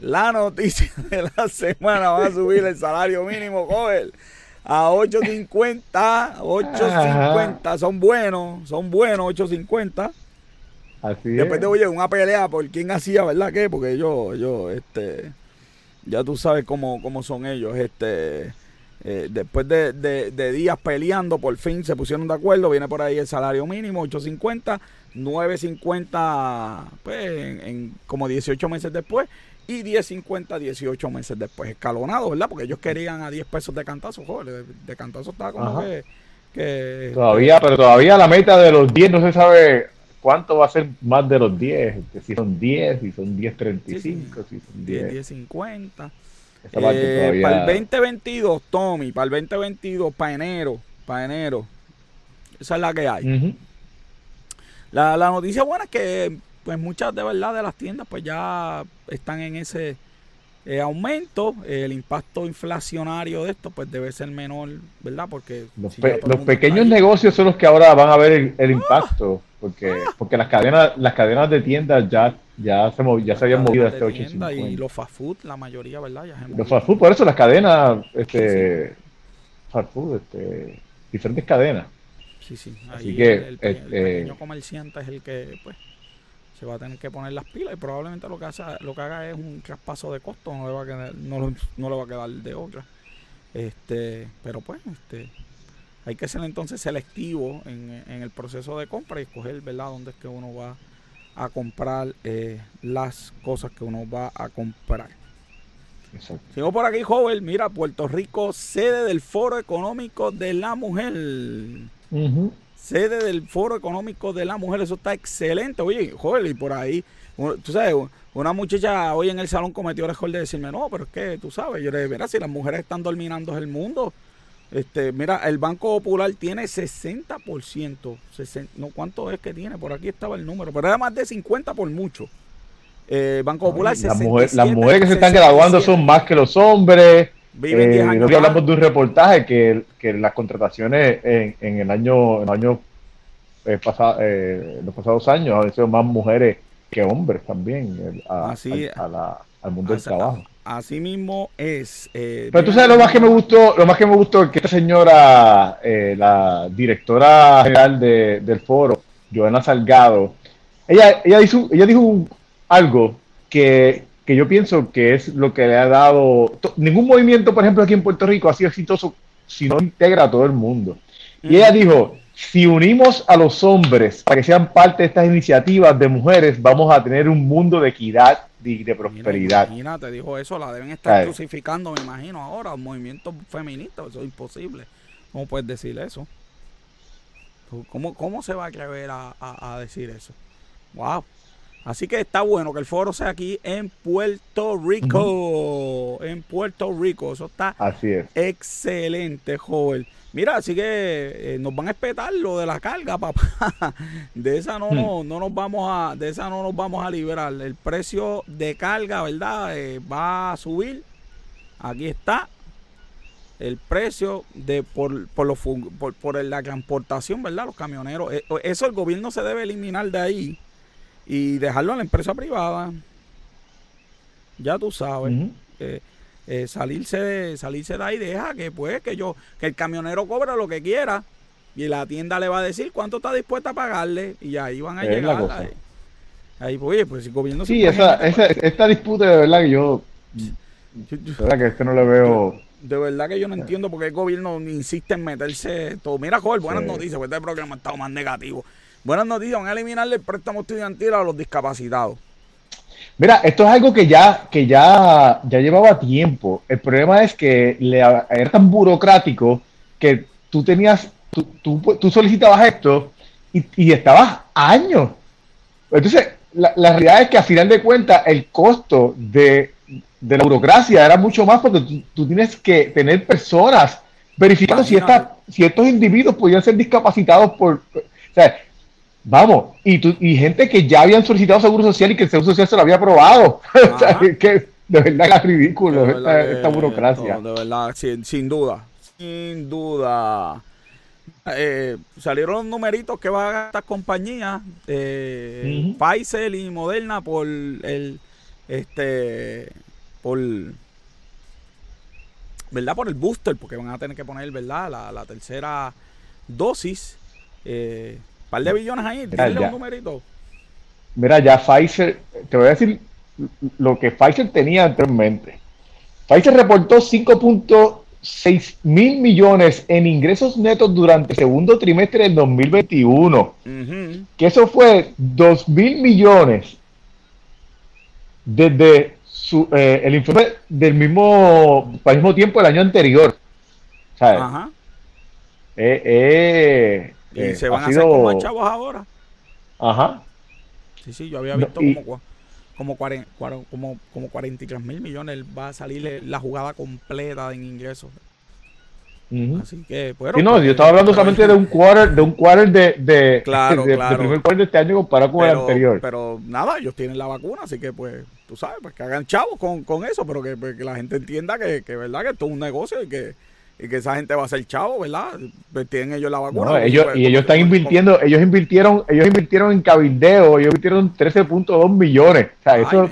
La noticia de la semana va a subir el salario mínimo, joven a 8.50, 8.50, son buenos, son buenos 8.50. Así Después te oye una pelea por quién hacía, ¿verdad? ¿Qué? Porque yo, yo, este, ya tú sabes cómo, cómo son ellos, este, eh, después de, de, días peleando, por fin se pusieron de acuerdo, viene por ahí el salario mínimo, 8.50, 9.50, pues, en, en como 18 meses después, y 10.50 18 meses después, escalonado, ¿verdad? Porque ellos querían a 10 pesos de cantazo, joder, de, cantazo estaba como que, Todavía, pero todavía la meta de los 10 no se sabe cuánto va a ser más de los 10, si son 10, si son 10.35, si son 10. 10.50. Eh, para el 2022, Tommy, para el 2022, para enero, para enero. Esa es la que hay. la, la noticia buena es que pues muchas de verdad de las tiendas pues ya están en ese eh, aumento. el impacto inflacionario de esto pues debe ser menor, ¿verdad? Porque los, pequeños negocios son los que ahora van a ver el, ¡Ah! impacto, porque ¡Ah! porque las cadenas las cadenas de tiendas ya ya se, ya se habían movido este 850. Y los fast food, la mayoría, ¿verdad? los fast food, por eso las cadenas, este, fast food, este, diferentes cadenas. Sí, sí. Así que el, eh, pequeño comerciante es el que, pues, se va a tener que poner las pilas y probablemente lo que, hace, lo que haga es un traspaso de costo, no le va a quedar, no, no le va a quedar de otra. Este, pero pues, este, hay que ser entonces selectivo en, en el proceso de compra y escoger, ¿verdad?, dónde es que uno va a comprar eh, las cosas que uno va a comprar. Sigo por aquí, joven. Mira, Puerto Rico, sede del Foro Económico de la Mujer. Sede del Foro Económico de la Mujer. Eso está excelente. Oye, joven, y por ahí, tú sabes, una muchacha hoy en el salón cometió el error de decirme, no, pero es que tú sabes, yo le dije, mira, si las mujeres están dominando el mundo, este, mira, el Banco Popular tiene 60%. no, ¿Cuánto es que tiene? Por aquí estaba el número, pero era más de 50 por mucho. Eh, Banco Popular, las, mujeres que se están graduando son más que los hombres. Viven eh, hablamos de un reportaje que, que las contrataciones en, en, el año, en año eh, pasado, eh, los pasados años han sido más mujeres que hombres también eh, Así, al mundo del trabajo. Así mismo es. Eh, Pero tú sabes lo más que me gustó, lo más que me gustó es que esta señora, eh, la directora general del foro, Joana Salgado, ella, ella, dijo, ella dijo algo que, yo pienso que es lo que le ha dado. Ningún movimiento, por ejemplo, aquí en Puerto Rico ha sido exitoso si no integra a todo el mundo. Y ella dijo: si unimos a los hombres para que sean parte de estas iniciativas de mujeres, vamos a tener un mundo de equidad de, prosperidad. Imagínate, dijo eso, la deben estar crucificando, me imagino, ahora, un movimiento feminista, eso es imposible. ¿Cómo puedes decir eso? ¿Cómo, cómo se va a atrever a, decir eso? Wow. Así que está bueno que el foro sea aquí en Puerto Rico. En Puerto Rico. Eso está Así es. excelente, joven. Mira, así que eh, nos van a espetar lo de la carga, papá. De esa no, no, no, nos vamos a, de esa no nos vamos a liberar. El precio de carga, ¿verdad? Eh, va a subir. Aquí está. El precio de por, por, los, por, por la transportación, ¿verdad? Los camioneros. Eh, eso el gobierno se debe eliminar de ahí y dejarlo a la empresa privada. Ya tú sabes eh, salirse, salirse de ahí, deja que pues que yo, que el camionero cobra lo que quiera y la tienda le va a decir cuánto está dispuesta a pagarle y ahí van a llegar. Ahí, ahí, pues, oye, pues el gobierno Sí, esa, esa, esta disputa de verdad que yo, de verdad que este no le veo. De verdad que yo no entiendo por qué el gobierno insiste en meterse todo. Mira, Joel, buenas noticias, porque este programa ha estado más negativo. Buenas noticias, van a eliminarle el préstamo estudiantil a los discapacitados. Mira, esto es algo que ya, que ya, ya llevaba tiempo. El problema es que le, era tan burocrático que tú tenías, tú, tú, solicitabas esto y, y, estabas años. Entonces, la, la, realidad es que a final de cuentas el costo de, de la burocracia era mucho más porque tú, tienes que tener personas verificando si, esta, si estos individuos podían ser discapacitados por... O sea, Vamos, y, tu, y gente que ya habían solicitado seguro social y que el seguro social se lo había aprobado. o sea, que de verdad es ridículo esta, burocracia. de verdad, sin, duda, sin duda. Eh, salieron los numeritos que van a gastar compañías, eh, Pfizer y Moderna por el, este, por, ¿verdad? Por el booster, porque van a tener que poner, ¿verdad? La, la tercera dosis. Eh, par de billones ahí, dile un numerito. Mira, ya Pfizer, te voy a decir lo que Pfizer tenía anteriormente. Pfizer reportó 5.6 mil millones en ingresos netos durante el segundo trimestre del 2021. Que eso fue 2 mil millones desde eh, el informe del mismo, al mismo tiempo del año anterior. ¿sabes? Ajá. Eh, eh, y eh, se van a hacer como chavos ahora. Ajá. Sí, sí, yo había visto como, como, como, como 43 mil millones va a salir la jugada completa en ingresos. Así que, bueno. no, yo pues, estaba hablando solamente de un quarter, de un quarter de, de, claro, de, claro. primer quarter de este año comparado con el anterior. Pero nada, ellos tienen la vacuna, así que pues, tú sabes, pues que hagan chavos con, con eso, pero que, pues, que, la gente entienda que, que verdad que esto es un negocio y que, y que esa gente va a ser chavo, ¿verdad? Pues tienen ellos la vacuna. No, ellos, y ellos están invirtiendo, ellos invirtieron, ellos invirtieron en cabildeo, ellos invirtieron 13.2 millones. O sea, eso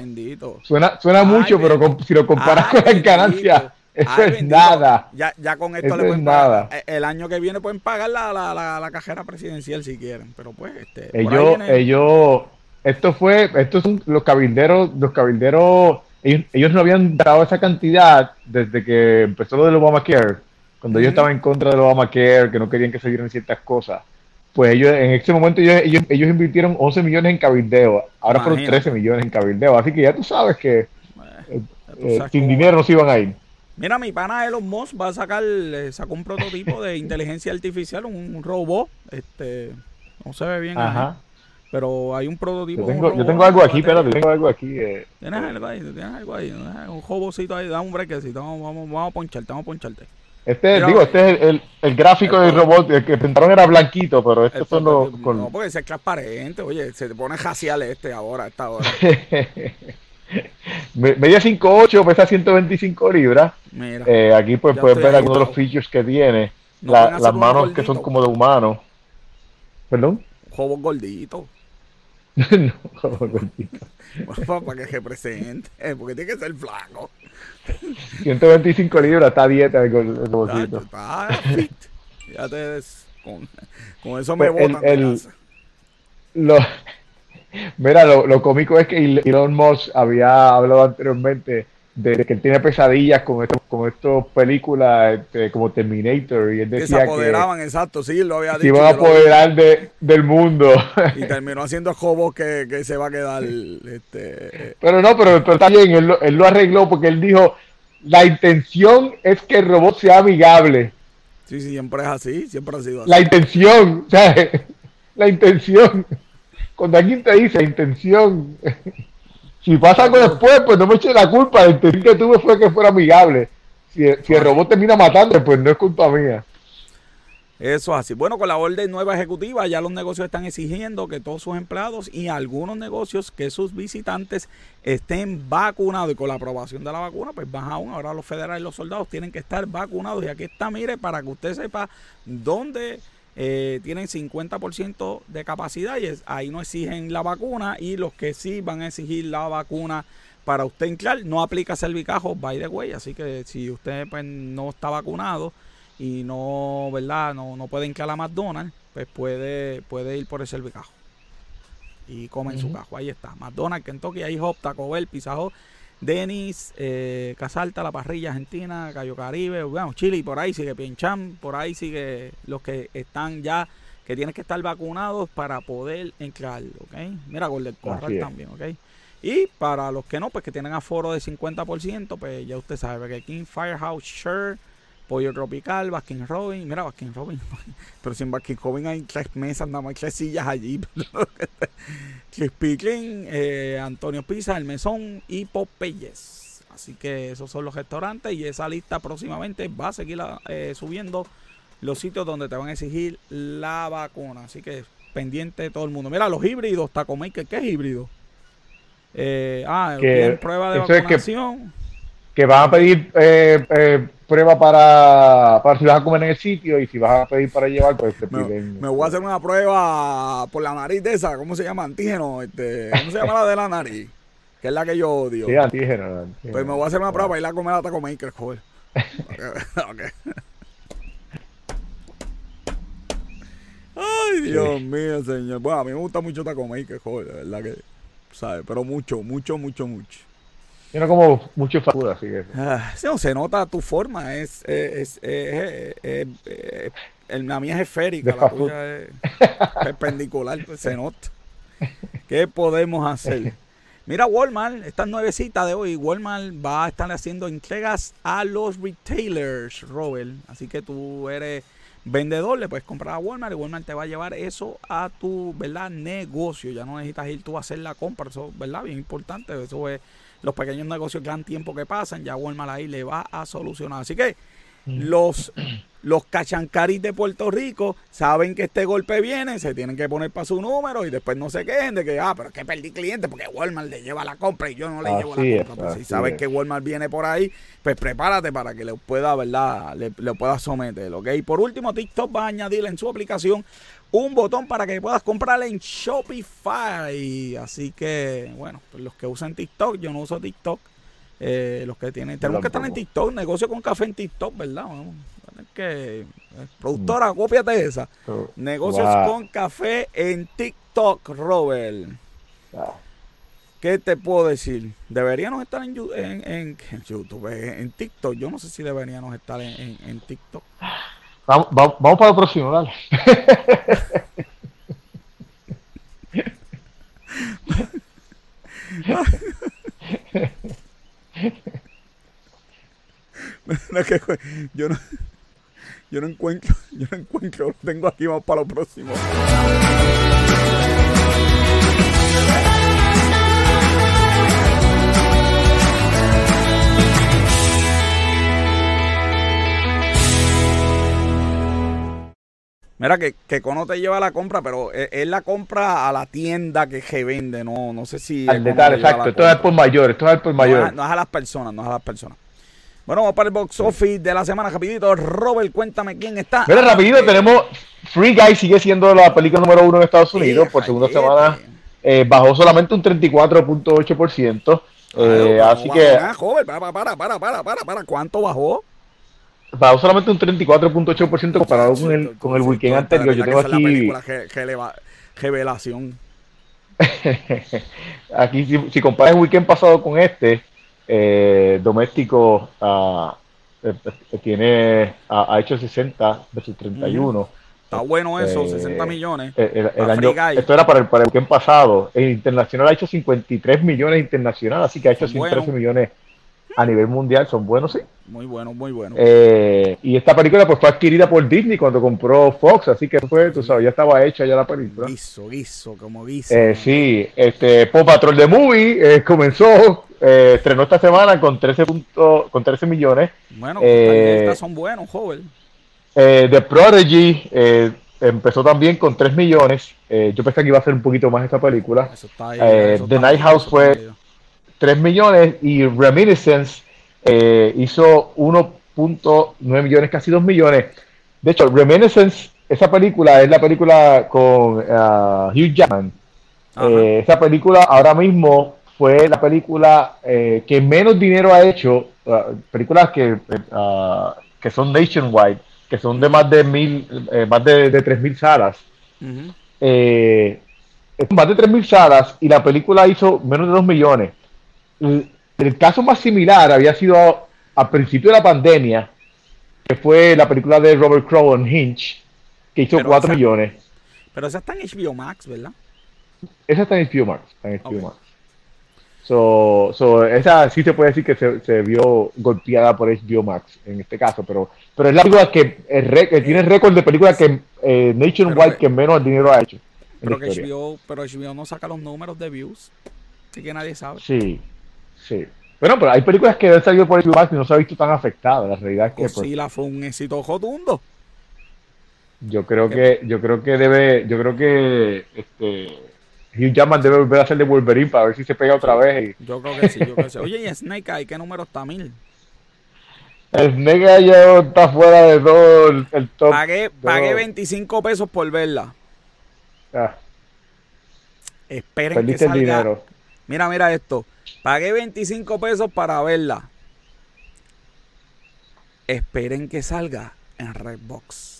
suena, suena mucho, pero si lo comparas con las ganancias eso es nada. Ya, ya con esto le pueden nada. Eh, el año que viene pueden pagar la, la, la, cajera presidencial si quieren, pero pues este, ellos, ellos, esto fue, estos son los cabilderos, los cabilderos, ellos, no habían dado esa cantidad desde que empezó lo del Obamacare, cuando ellos estaban en contra del Obamacare, que no querían que se dieran ciertas cosas. Pues ellos, en ese momento ellos, ellos, invirtieron 11 millones en cabildeo, ahora fueron 13 millones en cabildeo, así que ya tú sabes que eh, eh, sin dinero no se iban a ir. Mira, mi pana Elon Musk va a sacar, sacó un prototipo de inteligencia artificial, un, robot, este, no se ve bien, Ajá. pero hay un prototipo. Yo tengo, yo tengo algo aquí, espérate, tengo algo aquí. Eh. Tienes algo ahí, tienes algo ahí, un robocito ahí, da un brequecito, vamos, vamos, vamos a poncharte, vamos a poncharte. Este, digo, este es el, el gráfico del robot, el que pintaron era blanquito, pero estos son los... No, porque es transparente, oye, se te pone jacial este ahora, a esta hora. Media 5'8, pesa 125 libras. Eh, aquí pues puedes ver algunos de los features que tiene. las manos que son como de humano. ¿Perdón? Jobo gordito. no, jobo gordito. para que represente, porque tiene que ser flaco. 125 libras, está a dieta el. Está fit. Ya te con, con, eso me pues, botan el, Lo, Mira, lo, cómico es que Elon Musk había hablado anteriormente de que él tiene pesadillas con estos, con estas películas este, como Terminator y él decía que se apoderaban, exacto, sí, lo había dicho. Se iban a apoderar del mundo. Y terminó haciendo juegos que, que, se va a quedar. Este... Pero no, pero, está bien, él, él, lo arregló porque él dijo, la intención es que el robot sea amigable. Sí, sí, siempre es así, siempre ha sido así. La intención, sea, la intención cuando alguien te dice intención, si pasa algo después, pues no me eche la culpa. La intención que tuve fue que fuera amigable. Si, si el robot termina matando, pues no es culpa mía. Eso es así. Bueno, con la orden nueva ejecutiva ya los negocios están exigiendo que todos sus empleados y algunos negocios que sus visitantes estén vacunados y con la aprobación de la vacuna, pues más aún, ahora los federales y los soldados tienen que estar vacunados y aquí está, mire, para que usted sepa dónde eh, tienen 50% de capacidad y ahí no exigen la vacuna y los que sí van a exigir la vacuna para usted entrar no aplica cervicajo by the way, así que si usted pues, no está vacunado y no, ¿verdad? No, no puede entrar a McDonald's, pues puede, puede ir por el cervicajo y come en su cajo. Ahí está. McDonald's, Kentucky, ahí Hop, Taco Bell, Pizza Hut, Denis, eh, Casalta, La Parrilla Argentina, Cayo Caribe, bueno, Chile, y por ahí sigue Piencham, por ahí sigue los que están ya, que tienen que estar vacunados para poder entrar, ¿ok? Mira, Golden Corral también, ¿ok? Y para los que no, pues que tienen aforo de 50%, pues ya usted sabe que King Firehouse Sure Pollo Tropical, Baskin Robin. Mira, Baskin Robin. Pero sin Baskin Robin hay tres mesas, nada más tres sillas allí. Crispy eh, Antonio Pizza, El Mesón y Popeyes. Así que esos son los restaurantes y esa lista próximamente va a seguir eh, subiendo los sitios donde te van a exigir la vacuna. Así que pendiente de todo el mundo. Mira, los híbridos, Taco Maker, ¿qué es híbrido? Eh, ah, prueba de vacunación que van a pedir eh, eh, prueba para, para si vas a comer en el sitio y si vas a pedir para llevar, pues te piden. Me, voy a hacer una prueba por la nariz de esa, ¿cómo se llama? Antígeno, este, ¿cómo se llama la de la nariz? Que es la que yo odio. Sí, antígeno. Pues me voy a hacer una prueba para ir a comer a Taco Maker, joder. Ay, Dios mío, señor. Bueno, a mí me gusta mucho Taco Maker, joder, de verdad que, ¿sabes? Pero mucho, mucho, mucho, mucho. Tiene como mucho factura, así que. Ah, se nota tu forma, es, es, la mía es esférica, la tuya es perpendicular, pues, se nota. ¿Qué podemos hacer? Mira, Walmart, esta nuevecita de hoy, Walmart va a estar haciendo entregas a los retailers, Robert. Así que tú eres vendedor, le puedes comprar a Walmart y Walmart te va a llevar eso a tu, ¿verdad? Negocio. Ya no necesitas ir tú a hacer la compra, eso, ¿verdad? Bien importante, eso es los pequeños negocios gran tiempo que pasan, ya Walmart ahí le va a solucionar. Así que los, los cachancaris de Puerto Rico saben que este golpe viene, se tienen que poner para su número y después no se quejen de que, ah, pero es que perdí cliente porque Walmart le lleva la compra y yo no le llevo la compra. Pues si saben que Walmart viene por ahí, pues prepárate para que le pueda, ¿verdad? Le, pueda someter, ¿ok? Por último, TikTok va a añadir en su aplicación un botón para que puedas comprar en Shopify. Así que, bueno, pues los que usan TikTok, yo no uso TikTok. Eh, los que tienen, tenemos que estar en TikTok, negocio con café en TikTok, ¿verdad? Vamos que eh, productora, cópiate esa. Oh, Negocios con café en TikTok, Robert. ¿Qué te puedo decir? Deberíamos estar en, en, YouTube, en, TikTok. Yo no sé si deberíamos estar en, TikTok. Vamos, vamos, para el próximo, dale. yo no yo no encuentro, yo no encuentro, lo tengo aquí, vamos para lo próximo. Mira que, que Cono te lleva la compra, pero es, la compra a la tienda que se vende, no, no sé si... Al detalle, exacto, esto es por mayor, esto es por mayor. no es a las personas, no es a las personas. Bueno, vamos para el box office de la semana rapidito. Robert, cuéntame quién está. Mira, rapidito, tenemos Free Guy, sigue siendo la película número uno en Estados Unidos. por segunda semana eh, bajó solamente un 34.8%. Eh, así que... joven, para, para, para, para, para, para, ¿cuánto bajó? Bajó solamente un 34.8% comparado con el, con el weekend anterior. Yo tengo aquí... Revelación. aquí, si, si comparas el weekend pasado con este, eh, doméstico eh, eh, tiene ha, hecho 60 versus 31. Está bueno eso, 60 eh, millones. El, año, esto era para el, para el weekend pasado. El internacional ha hecho 53 millones internacional, así que ha hecho 113 millones a nivel mundial. Son buenos, sí. Muy bueno, muy bueno. y esta película pues fue adquirida por Disney cuando compró Fox, así que fue, tú sabes, ya estaba hecha ya la película. Guiso, guiso, como guiso. sí, este, Pop Patrol de Movie comenzó eh, estrenó esta semana con 13, puntos, con 13 millones. Bueno, eh, son buenos, joven. Eh, The Prodigy eh, empezó también con 3 millones. yo pensé que iba a ser un poquito más esta película. The Night House fue 3 millones y Reminiscence hizo 1.9 millones, casi 2 millones. De hecho, Reminiscence, esa película es la película con uh, Hugh Jackman. esa película ahora mismo fue la película eh, que menos dinero ha hecho, uh, películas que, uh, que son nationwide, que son de más de mil, eh, más de, de tres mil salas. Eh, más de tres mil salas y la película hizo menos de dos millones. El, caso más similar había sido al principio de la pandemia, que fue la película de Robert Crowe en Hinch, que hizo cuatro millones. Pero esa está en HBO Max, ¿verdad? Esa está en HBO Max. Está en HBO Max. So, so, esa sí se puede decir que se, se, vio golpeada por HBO Max en este caso, pero, pero es la película que, el tiene récord de película que eh, Nationwide que menos dinero ha hecho. Pero, que HBO, pero HBO no saca los números de views, así que nadie sabe. Sí, sí. Bueno, pero hay películas que han salido por Max y no se ha visto tan afectadas. La realidad es que. Pues, sí, la fue un éxito jotundo. Yo creo que, yo creo que debe, yo creo que este Hugh Jackman debe volver a hacer de Wolverine para ver si se pega otra vez. Yo creo que sí, yo creo que sí. Oye, ¿y Snake Eye qué número está? Mil. Snake Eye ya está fuera de todo el, top. Pagué, pagué 25 pesos por verla. Ah. Esperen que salga. El dinero. Mira, mira esto. Pagué 25 pesos para verla. Esperen que salga en Redbox.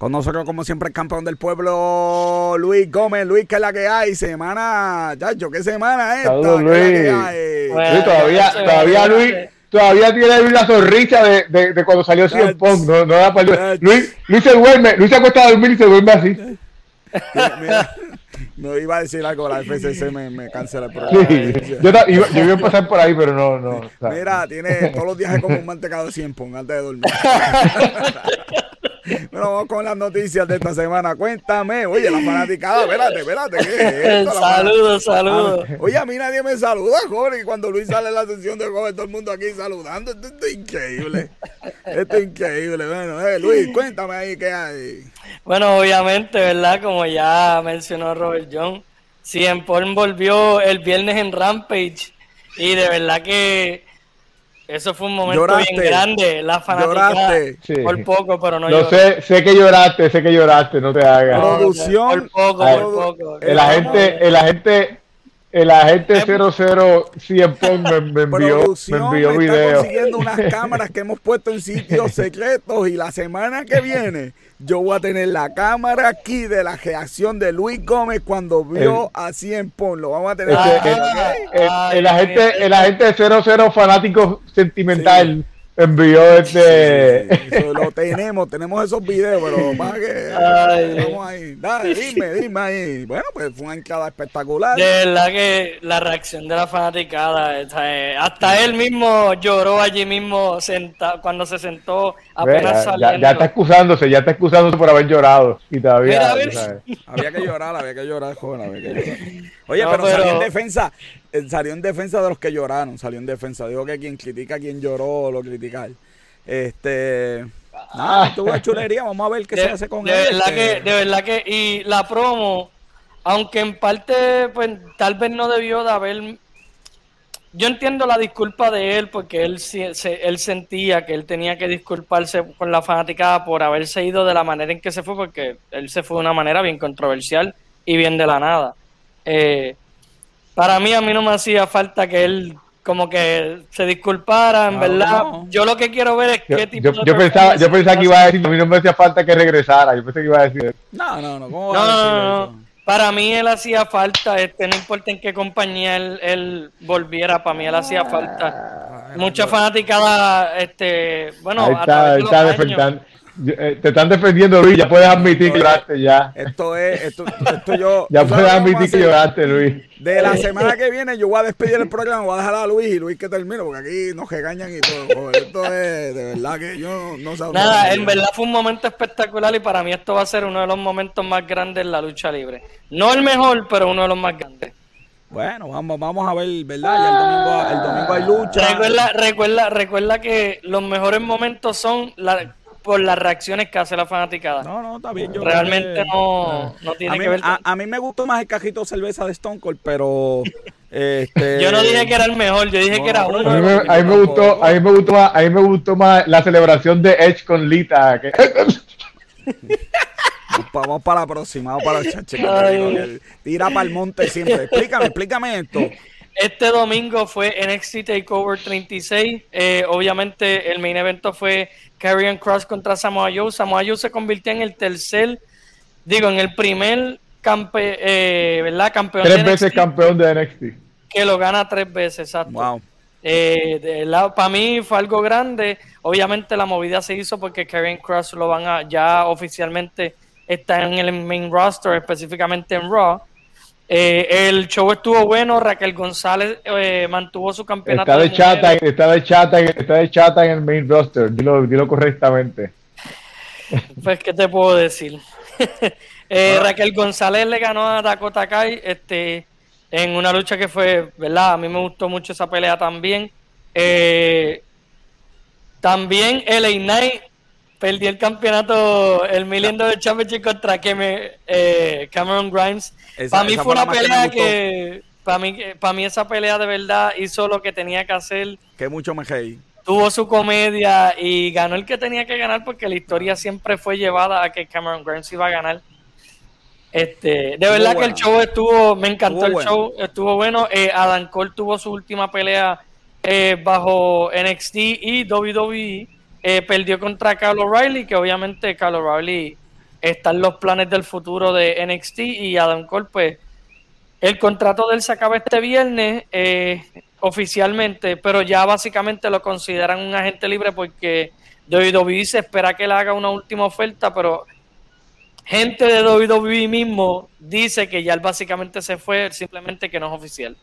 Con nosotros, como siempre, el campeón del pueblo, Luis Gómez. Luis, ¿qué es la que hay? Semana, chacho, ¿qué semana es esta? Luis. todavía, todavía Luis, todavía tiene la sonrisa de, de, de cuando salió Cien Pong. No, no da para Luis, Luis se duerme, Luis se acuesta a dormir y se duerme así. Mira, No iba a decir algo, la FCC me, me cancela el programa. yo, yo, iba a pasar por ahí, pero no. no Mira, tiene todos los días como un mantecado de 100 pon antes de dormir. bueno, vamos con las noticias de esta semana. Cuéntame, oye, la fanaticada, espérate, espérate. ¿qué saludos, saludos. Oye, a mí nadie me saluda, joven. Y cuando Luis sale en la sesión de joven, todo el mundo aquí saludando. Esto, es increíble. Esto es increíble. Bueno, eh, Luis, cuéntame ahí qué hay. Bueno, obviamente, ¿verdad? Como ya mencionó Robert John, Cien Paul volvió el viernes en Rampage. Y de verdad que eso fue un momento bien grande. La fanaticada por poco, pero no Lo sé, sé que lloraste, sé que lloraste, no te hagas. Producción. Por poco, por poco. El agente, el agente el agente 00 siempre me, me envió, me envió me está consiguiendo unas cámaras que hemos puesto en sitios secretos y la semana que viene yo voy a tener la cámara aquí de la reacción de Luis Gómez cuando vio a Cien Pon. Lo vamos a tener. el, agente, el agente 00 fanático sentimental envió este. lo tenemos, tenemos esos videos, pero más que. Vamos ahí. Dale, dime, dime ahí. Bueno, pues fue una entrada espectacular. De verdad que la reacción de la fanaticada, hasta él mismo lloró allí mismo senta, cuando se sentó apenas saliendo. Ya, está excusándose, ya está excusándose por haber llorado. Y todavía. había que llorar, había que llorar, joven, había que llorar. Oye, pero, pero, salió en defensa, salió en defensa de los que lloraron, salió en defensa. Digo que quien critica a quien lloró lo criticar. Este. Ah, tuvo chulería, vamos a ver qué se hace con de Verdad que, de verdad que, y la promo, aunque en parte, pues tal vez no debió de haber. Yo entiendo la disculpa de él porque él, él sentía que él tenía que disculparse con la fanaticada por haberse ido de la manera en que se fue, porque él se fue de una manera bien controversial y bien de la nada. Eh, para mí, a mí no me hacía falta que él como que se disculpara, en verdad. Yo lo que quiero ver es qué tipo yo, yo pensaba, yo pensaba que iba a decir, a mí no me hacía falta que regresara. Yo pensé que iba a decir No, no, no. ¿cómo no, a decir Para mí él hacía falta, este, no importa en qué compañía él, volviera, para mí él hacía falta. Ah, Mucha fanaticada, este, bueno, ahí está, está defendiendo, eh, te están defendiendo, Luis. Ya puedes admitir que lloraste ya. Esto es, esto, esto yo. ya puedes admitir que lloraste, Luis. De la semana que viene yo voy a despedir el programa, voy a dejar a Luis y Luis que termine, porque aquí nos regañan y todo. Esto es de verdad que yo no, sé. Nada, en verdad fue un momento espectacular y para mí esto va a ser uno de los momentos más grandes en la lucha libre. No el mejor, pero uno de los más grandes. Bueno, vamos, vamos a ver, ¿verdad? Ya el domingo, el domingo hay lucha. Recuerda, recuerda, recuerda que los mejores momentos son la, por las reacciones que hace la fanaticada. No, no, está bien. Yo Realmente no, no, tiene que ver. A, mí me gustó más el cajito de cerveza de Stone Cold, pero. este... Yo no dije que era el mejor, yo dije que era uno. A mí, me, a mí me gustó, a mí me gustó más, a mí me gustó más la celebración de Edge con Lita. Que... Vamos para la próxima, vamos para el chache. Tira para el monte siempre. Explícame, explícame esto. Este domingo fue NXT Takeover 36. Eh, obviamente el main evento fue Karrion Cross contra Samoa Joe. Samoa Joe se convirtió en el tercer, digo, en el primer campe, eh, ¿verdad? campeón tres veces campeón de NXT. Que lo gana tres veces, exacto. Wow. Eh, para mí fue algo grande. Obviamente la movida se hizo porque Karrion Cross lo van a ya oficialmente está en el main roster, específicamente en Raw. Eh, el show estuvo bueno, Raquel González eh, mantuvo su campeonato. Está de, chata, está de chata, está de chata en el main roster, dilo, dilo correctamente. Pues, ¿qué te puedo decir? eh, ah. Raquel González le ganó a Dakota Kai este, en una lucha que fue, ¿verdad? A mí me gustó mucho esa pelea también. Eh, también LA Knight perdí el campeonato, el Million Dollar Championship contra eh, Cameron Grimes. para mí fue una pelea que, para mí, para mí esa pelea de verdad hizo lo que tenía que hacer. Que mucho me Tuvo su comedia y ganó el que tenía que ganar porque la historia siempre fue llevada a que Cameron Grimes iba a ganar. Este, de verdad que el show estuvo, me encantó el show, estuvo bueno. Eh, Adam Cole tuvo su última pelea eh, bajo NXT y WWE eh, perdió contra Kyle O'Reilly, que obviamente Kyle O'Reilly está en los planes del futuro de NXT y Adam Cole, pues el contrato de él se acaba este viernes eh, oficialmente, pero ya básicamente lo consideran un agente libre porque WWE se espera que le haga una última oferta, pero gente de WWE mismo dice que ya él básicamente se fue, simplemente que no es oficial.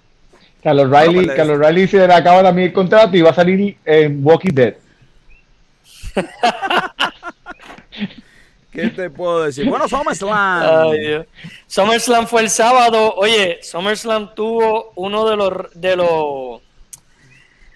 Carlos Riley, Carlos Riley se le acaba también el contrato y va a salir en Walking Dead. ¿Qué te puedo decir? Bueno, SummerSlam. SummerSlam fue el sábado. Oye, SummerSlam tuvo uno de los de los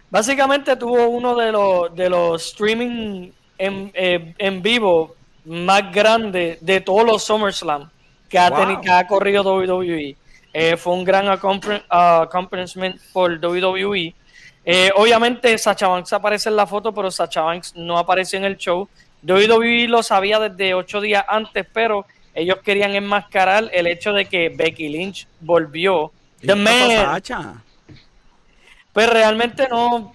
básicamente tuvo uno de los de los streaming en, eh, en vivo más grandes de todos los SummerSlam que ha, tenido, que ha corrido WWE. Eh, fue un gran accomplishment por WWE. Eh, obviamente Sacha Banks aparece en la foto, pero Sacha Banks no aparece en el show. WWE lo sabía desde ocho días antes, pero ellos querían enmascarar el hecho de que Becky Lynch volvió. The Man. Pues realmente no,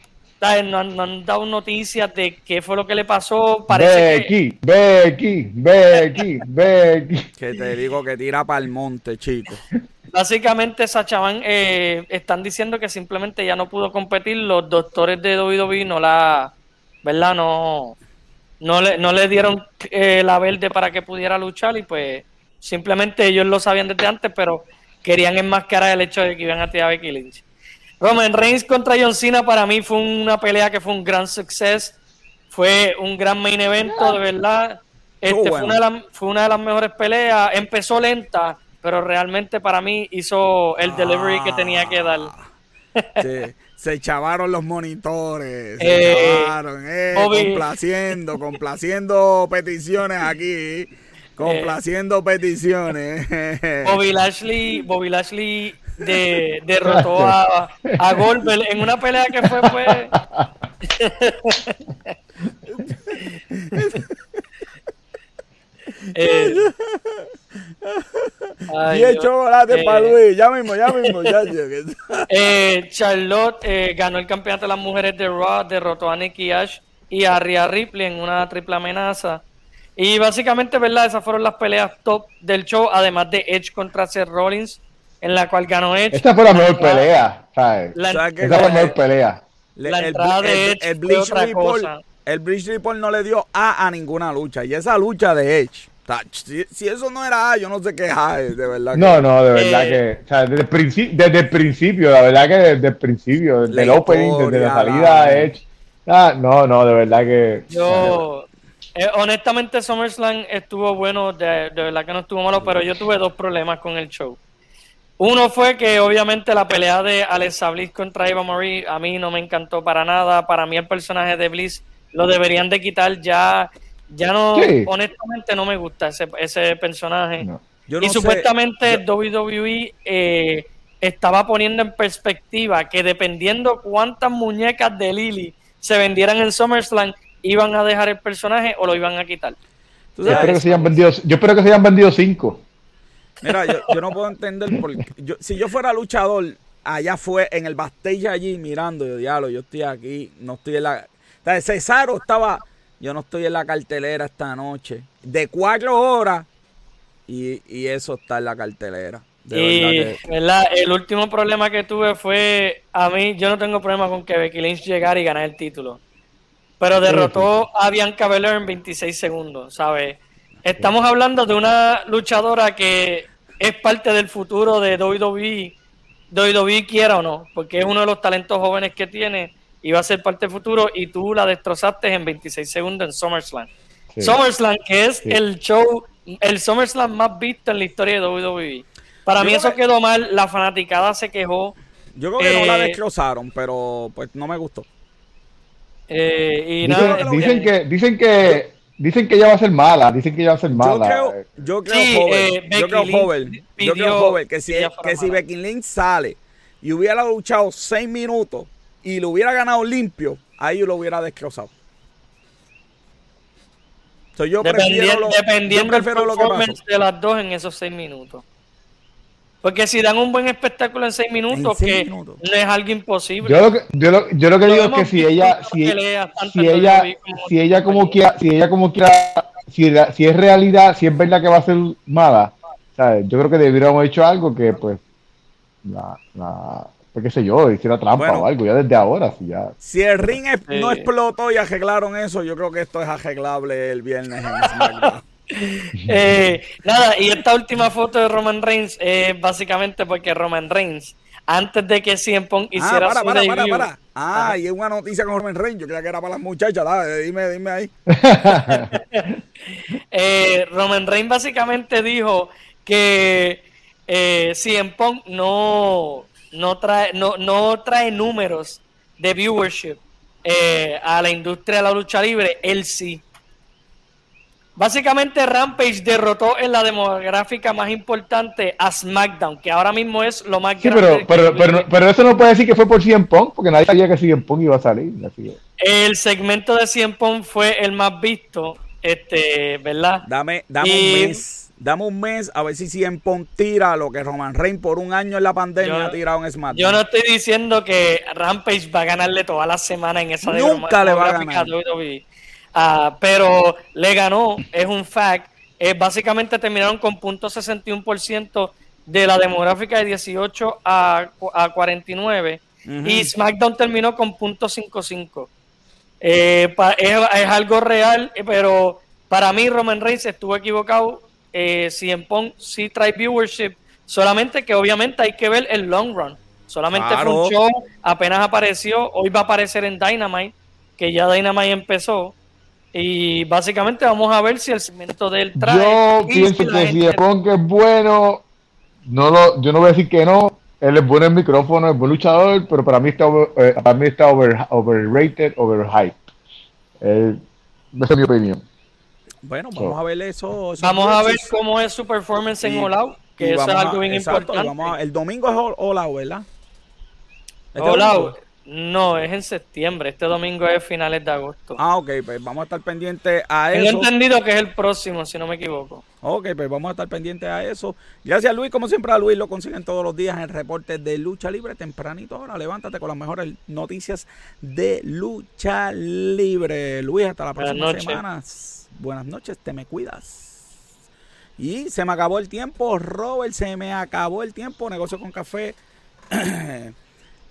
no han, dado noticias de qué fue lo que le pasó. Parece Becky, Becky, Becky, Becky. Que te digo que tira para el monte, chico. Básicamente, Sachaban eh, están diciendo que simplemente ya no pudo competir. Los doctores de WWE no la, ¿verdad? No, no le, no le dieron eh, la verde para que pudiera luchar y pues simplemente ellos lo sabían desde antes, pero querían enmascarar el hecho de que iban a tirar a Becky Lynch. Roman Reigns contra John Cena para mí fue una pelea que fue un gran success, fue un gran main evento, de verdad. Este, fue, una fue una de las mejores peleas, empezó lenta, pero realmente para mí hizo el delivery que tenía que dar. se echavaron los monitores, se eh, eh, complaciendo, complaciendo peticiones aquí, complaciendo peticiones. Bobby Lashley, Bobby Lashley de, derrotó a, a Goldberg en una pelea que fue pues. Eh, Ay, chocolate para eh, Luis, ya mismo, ya mismo, ya eh, Charlotte eh, ganó el campeonato de las mujeres de Raw, derrotó a Nikki Ash y a Rhea Ripley en una triple amenaza. Y básicamente, ¿verdad? Esas fueron las peleas top del show, además de Edge contra Seth Rollins, en la cual ganó Edge. Esta fue la mejor pelea, ¿sabes? Esta fue la mejor pelea. La entrada de Edge el, el, otra cosa. El Bridge Report no le dio A a ninguna lucha. Y esa lucha de Edge si, eso no era A, yo no sé qué es, de verdad. No, no, de verdad eh, que. O sea, desde el, principio, desde el principio, la verdad que desde el principio, desde el opening, desde la salida Edge. Ah, no, no, de verdad que. Yo. Eh, honestamente, SummerSlam estuvo bueno, de, de, verdad que no estuvo malo, pero yo tuve dos problemas con el show. Uno fue que obviamente la pelea de Alexa Bliss contra Eva Marie a mí no me encantó para nada. Para mí el personaje de Bliss lo deberían de quitar ya ya no, honestamente no me gusta ese, ese personaje. y supuestamente WWE eh, estaba poniendo en perspectiva que dependiendo cuántas muñecas de Lily se vendieran en SummerSlam, iban a dejar el personaje o lo iban a quitar. Yo espero, que se hayan vendido, yo espero que se hayan vendido cinco. Mira, yo, no puedo entender porque si yo fuera luchador, allá fue en el backstage allí mirando, yo diablo, yo estoy aquí, no estoy en la. Cesaro estaba yo no estoy en la cartelera esta noche. De cuatro horas. Y, eso está en la cartelera. y, verdad, El último problema que tuve fue, a mí, yo no tengo problema con que Becky Lynch llegara y ganar el título. Pero derrotó a Bianca Belair en 26 segundos, ¿sabes? Estamos hablando de una luchadora que es parte del futuro de WWE, WWE quiera o no, porque es uno de los talentos jóvenes que tiene iba a ser parte del futuro y tú la destrozaste en 26 segundos en SummerSlam. SummerSlam, que es el show, el SummerSlam más visto en la historia de WWE. Para mí eso quedó mal, la fanaticada se quejó. Yo creo que no la eh, destrozaron, pero pues no me gustó. Eh, y dicen, nada, dicen que dicen que dicen que ella va a ser mala, dicen que ella va a ser mala. Yo creo, yo creo joven, eh, yo creo joven, yo creo joven que si, que si Becky Lynch sale y hubiera luchado seis minutos y lo hubiera ganado limpio, ahí lo hubiera destrozado. yo dependiendo, dependiendo del performance de las dos en esos seis minutos. Porque si dan un buen espectáculo en seis minutos, que no es algo imposible. Yo lo que, yo lo, yo lo que digo es que si ella, si, si ella, si ella como quiera, si ella como quiera, si, si es realidad, si es verdad que va a ser mala, ¿sabes? yo creo que haber hecho algo que pues la, la, pues, qué sé yo, hiciera trampa o algo, ya desde ahora. Si, ya... si el ring no explotó y arreglaron eso, yo creo que esto es arreglable el viernes en SmackDown. Eh, nada, y esta última foto de Roman Reigns es básicamente porque Roman Reigns, antes de que CM Punk ah, hiciera ah, para, su para, para, Ah, y es una noticia con Roman Reigns, yo creía que era para las muchachas, dale, dime, dime ahí. eh, Roman Reigns básicamente dijo que eh, CM Punk no, no, trae, no, no trae números de viewership eh, a la industria de la lucha libre, él sí. Básicamente Rampage derrotó en la demográfica más importante a SmackDown, que ahora mismo es lo más sí, grande. Pero, pero, pero, eso no puede decir que fue por CM Punk, porque nadie sabía que CM Punk iba a salir. El segmento de CM Punk fue el más visto, este, ¿verdad? Dame, dame un mes Dame un mes a ver si CM Punk tira lo que Roman Reigns por un año en la pandemia ha tirado en SmackDown. Yo no estoy diciendo que Rampage va a ganarle toda la semana en esa Nunca le va a ganar. Uh, pero le ganó, es un fact. Eh, básicamente terminaron con .61% de la demográfica de 18 a, a 49 y SmackDown terminó con .55. Eh, es, es algo real, pero para mí Roman Reigns estuvo equivocado eh, en Pong sí trae viewership, solamente que obviamente hay que ver el long run. Solamente fue un show, apenas apareció, hoy va a aparecer en Dynamite, que ya Dynamite empezó. Y básicamente vamos a ver si el segmento del trae. Yo pienso que si Punk es bueno, no lo, yo no voy a decir que no. Él es bueno en micrófono, es buen luchador, pero para mí está, eh, para mí está over, overrated, overhyped. Eh, esa es mi opinión. Bueno, vamos a ver eso. Vamos a ver cómo es su performance en All Out, que eso es algo bien importante. el domingo es All, Out, ¿verdad? ¿Este All Out. No, es en septiembre. Este domingo es finales de agosto. Ah, ok, pues vamos a estar pendientes a eso. Tengo entendido que es el próximo, si no me equivoco. Ok, pues vamos a estar pendientes a eso. Gracias, Luis. Como siempre, a Luis lo consiguen todos los días en el reporte de Lucha Libre. Tempranito ahora, levántate con las mejores noticias de Lucha Libre. Luis, hasta la próxima semana. Buenas noches, te me cuidas. Y se me acabó el tiempo, Robert, se me acabó el tiempo. Negocio con café.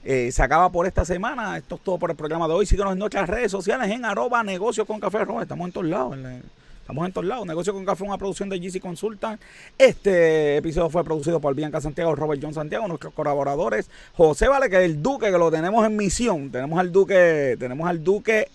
Eh, se acaba por esta semana. Esto es todo por el programa de hoy. Síguenos en nuestras redes sociales en arroba negocio con café. Robert, estamos en todos lados. Estamos en todos lados. Negocio con Café, una producción de GC Consultant. Este episodio fue producido por Bianca Santiago, Robert John Santiago, nuestros colaboradores. José Vale, que es el Duque, que lo tenemos en misión. Tenemos al Duque, tenemos al Duque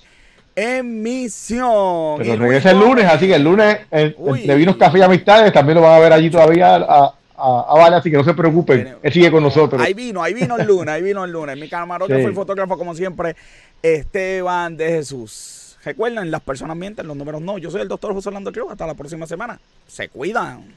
en misión. Pero regresa el lunes, así que el lunes, de Vinos Café y Amistades, también lo van a ver allí todavía a, a, así que no se preocupen, él sigue con nosotros. Ahí vino, ahí vino el lunes, ahí vino el lunes. Mi camarógrafo fue y fotógrafo, como siempre, Esteban de Jesús. Recuerden, las personas mienten, los números no. Yo soy el doctor José Orlando Cruz. Hasta la próxima semana. Se cuidan.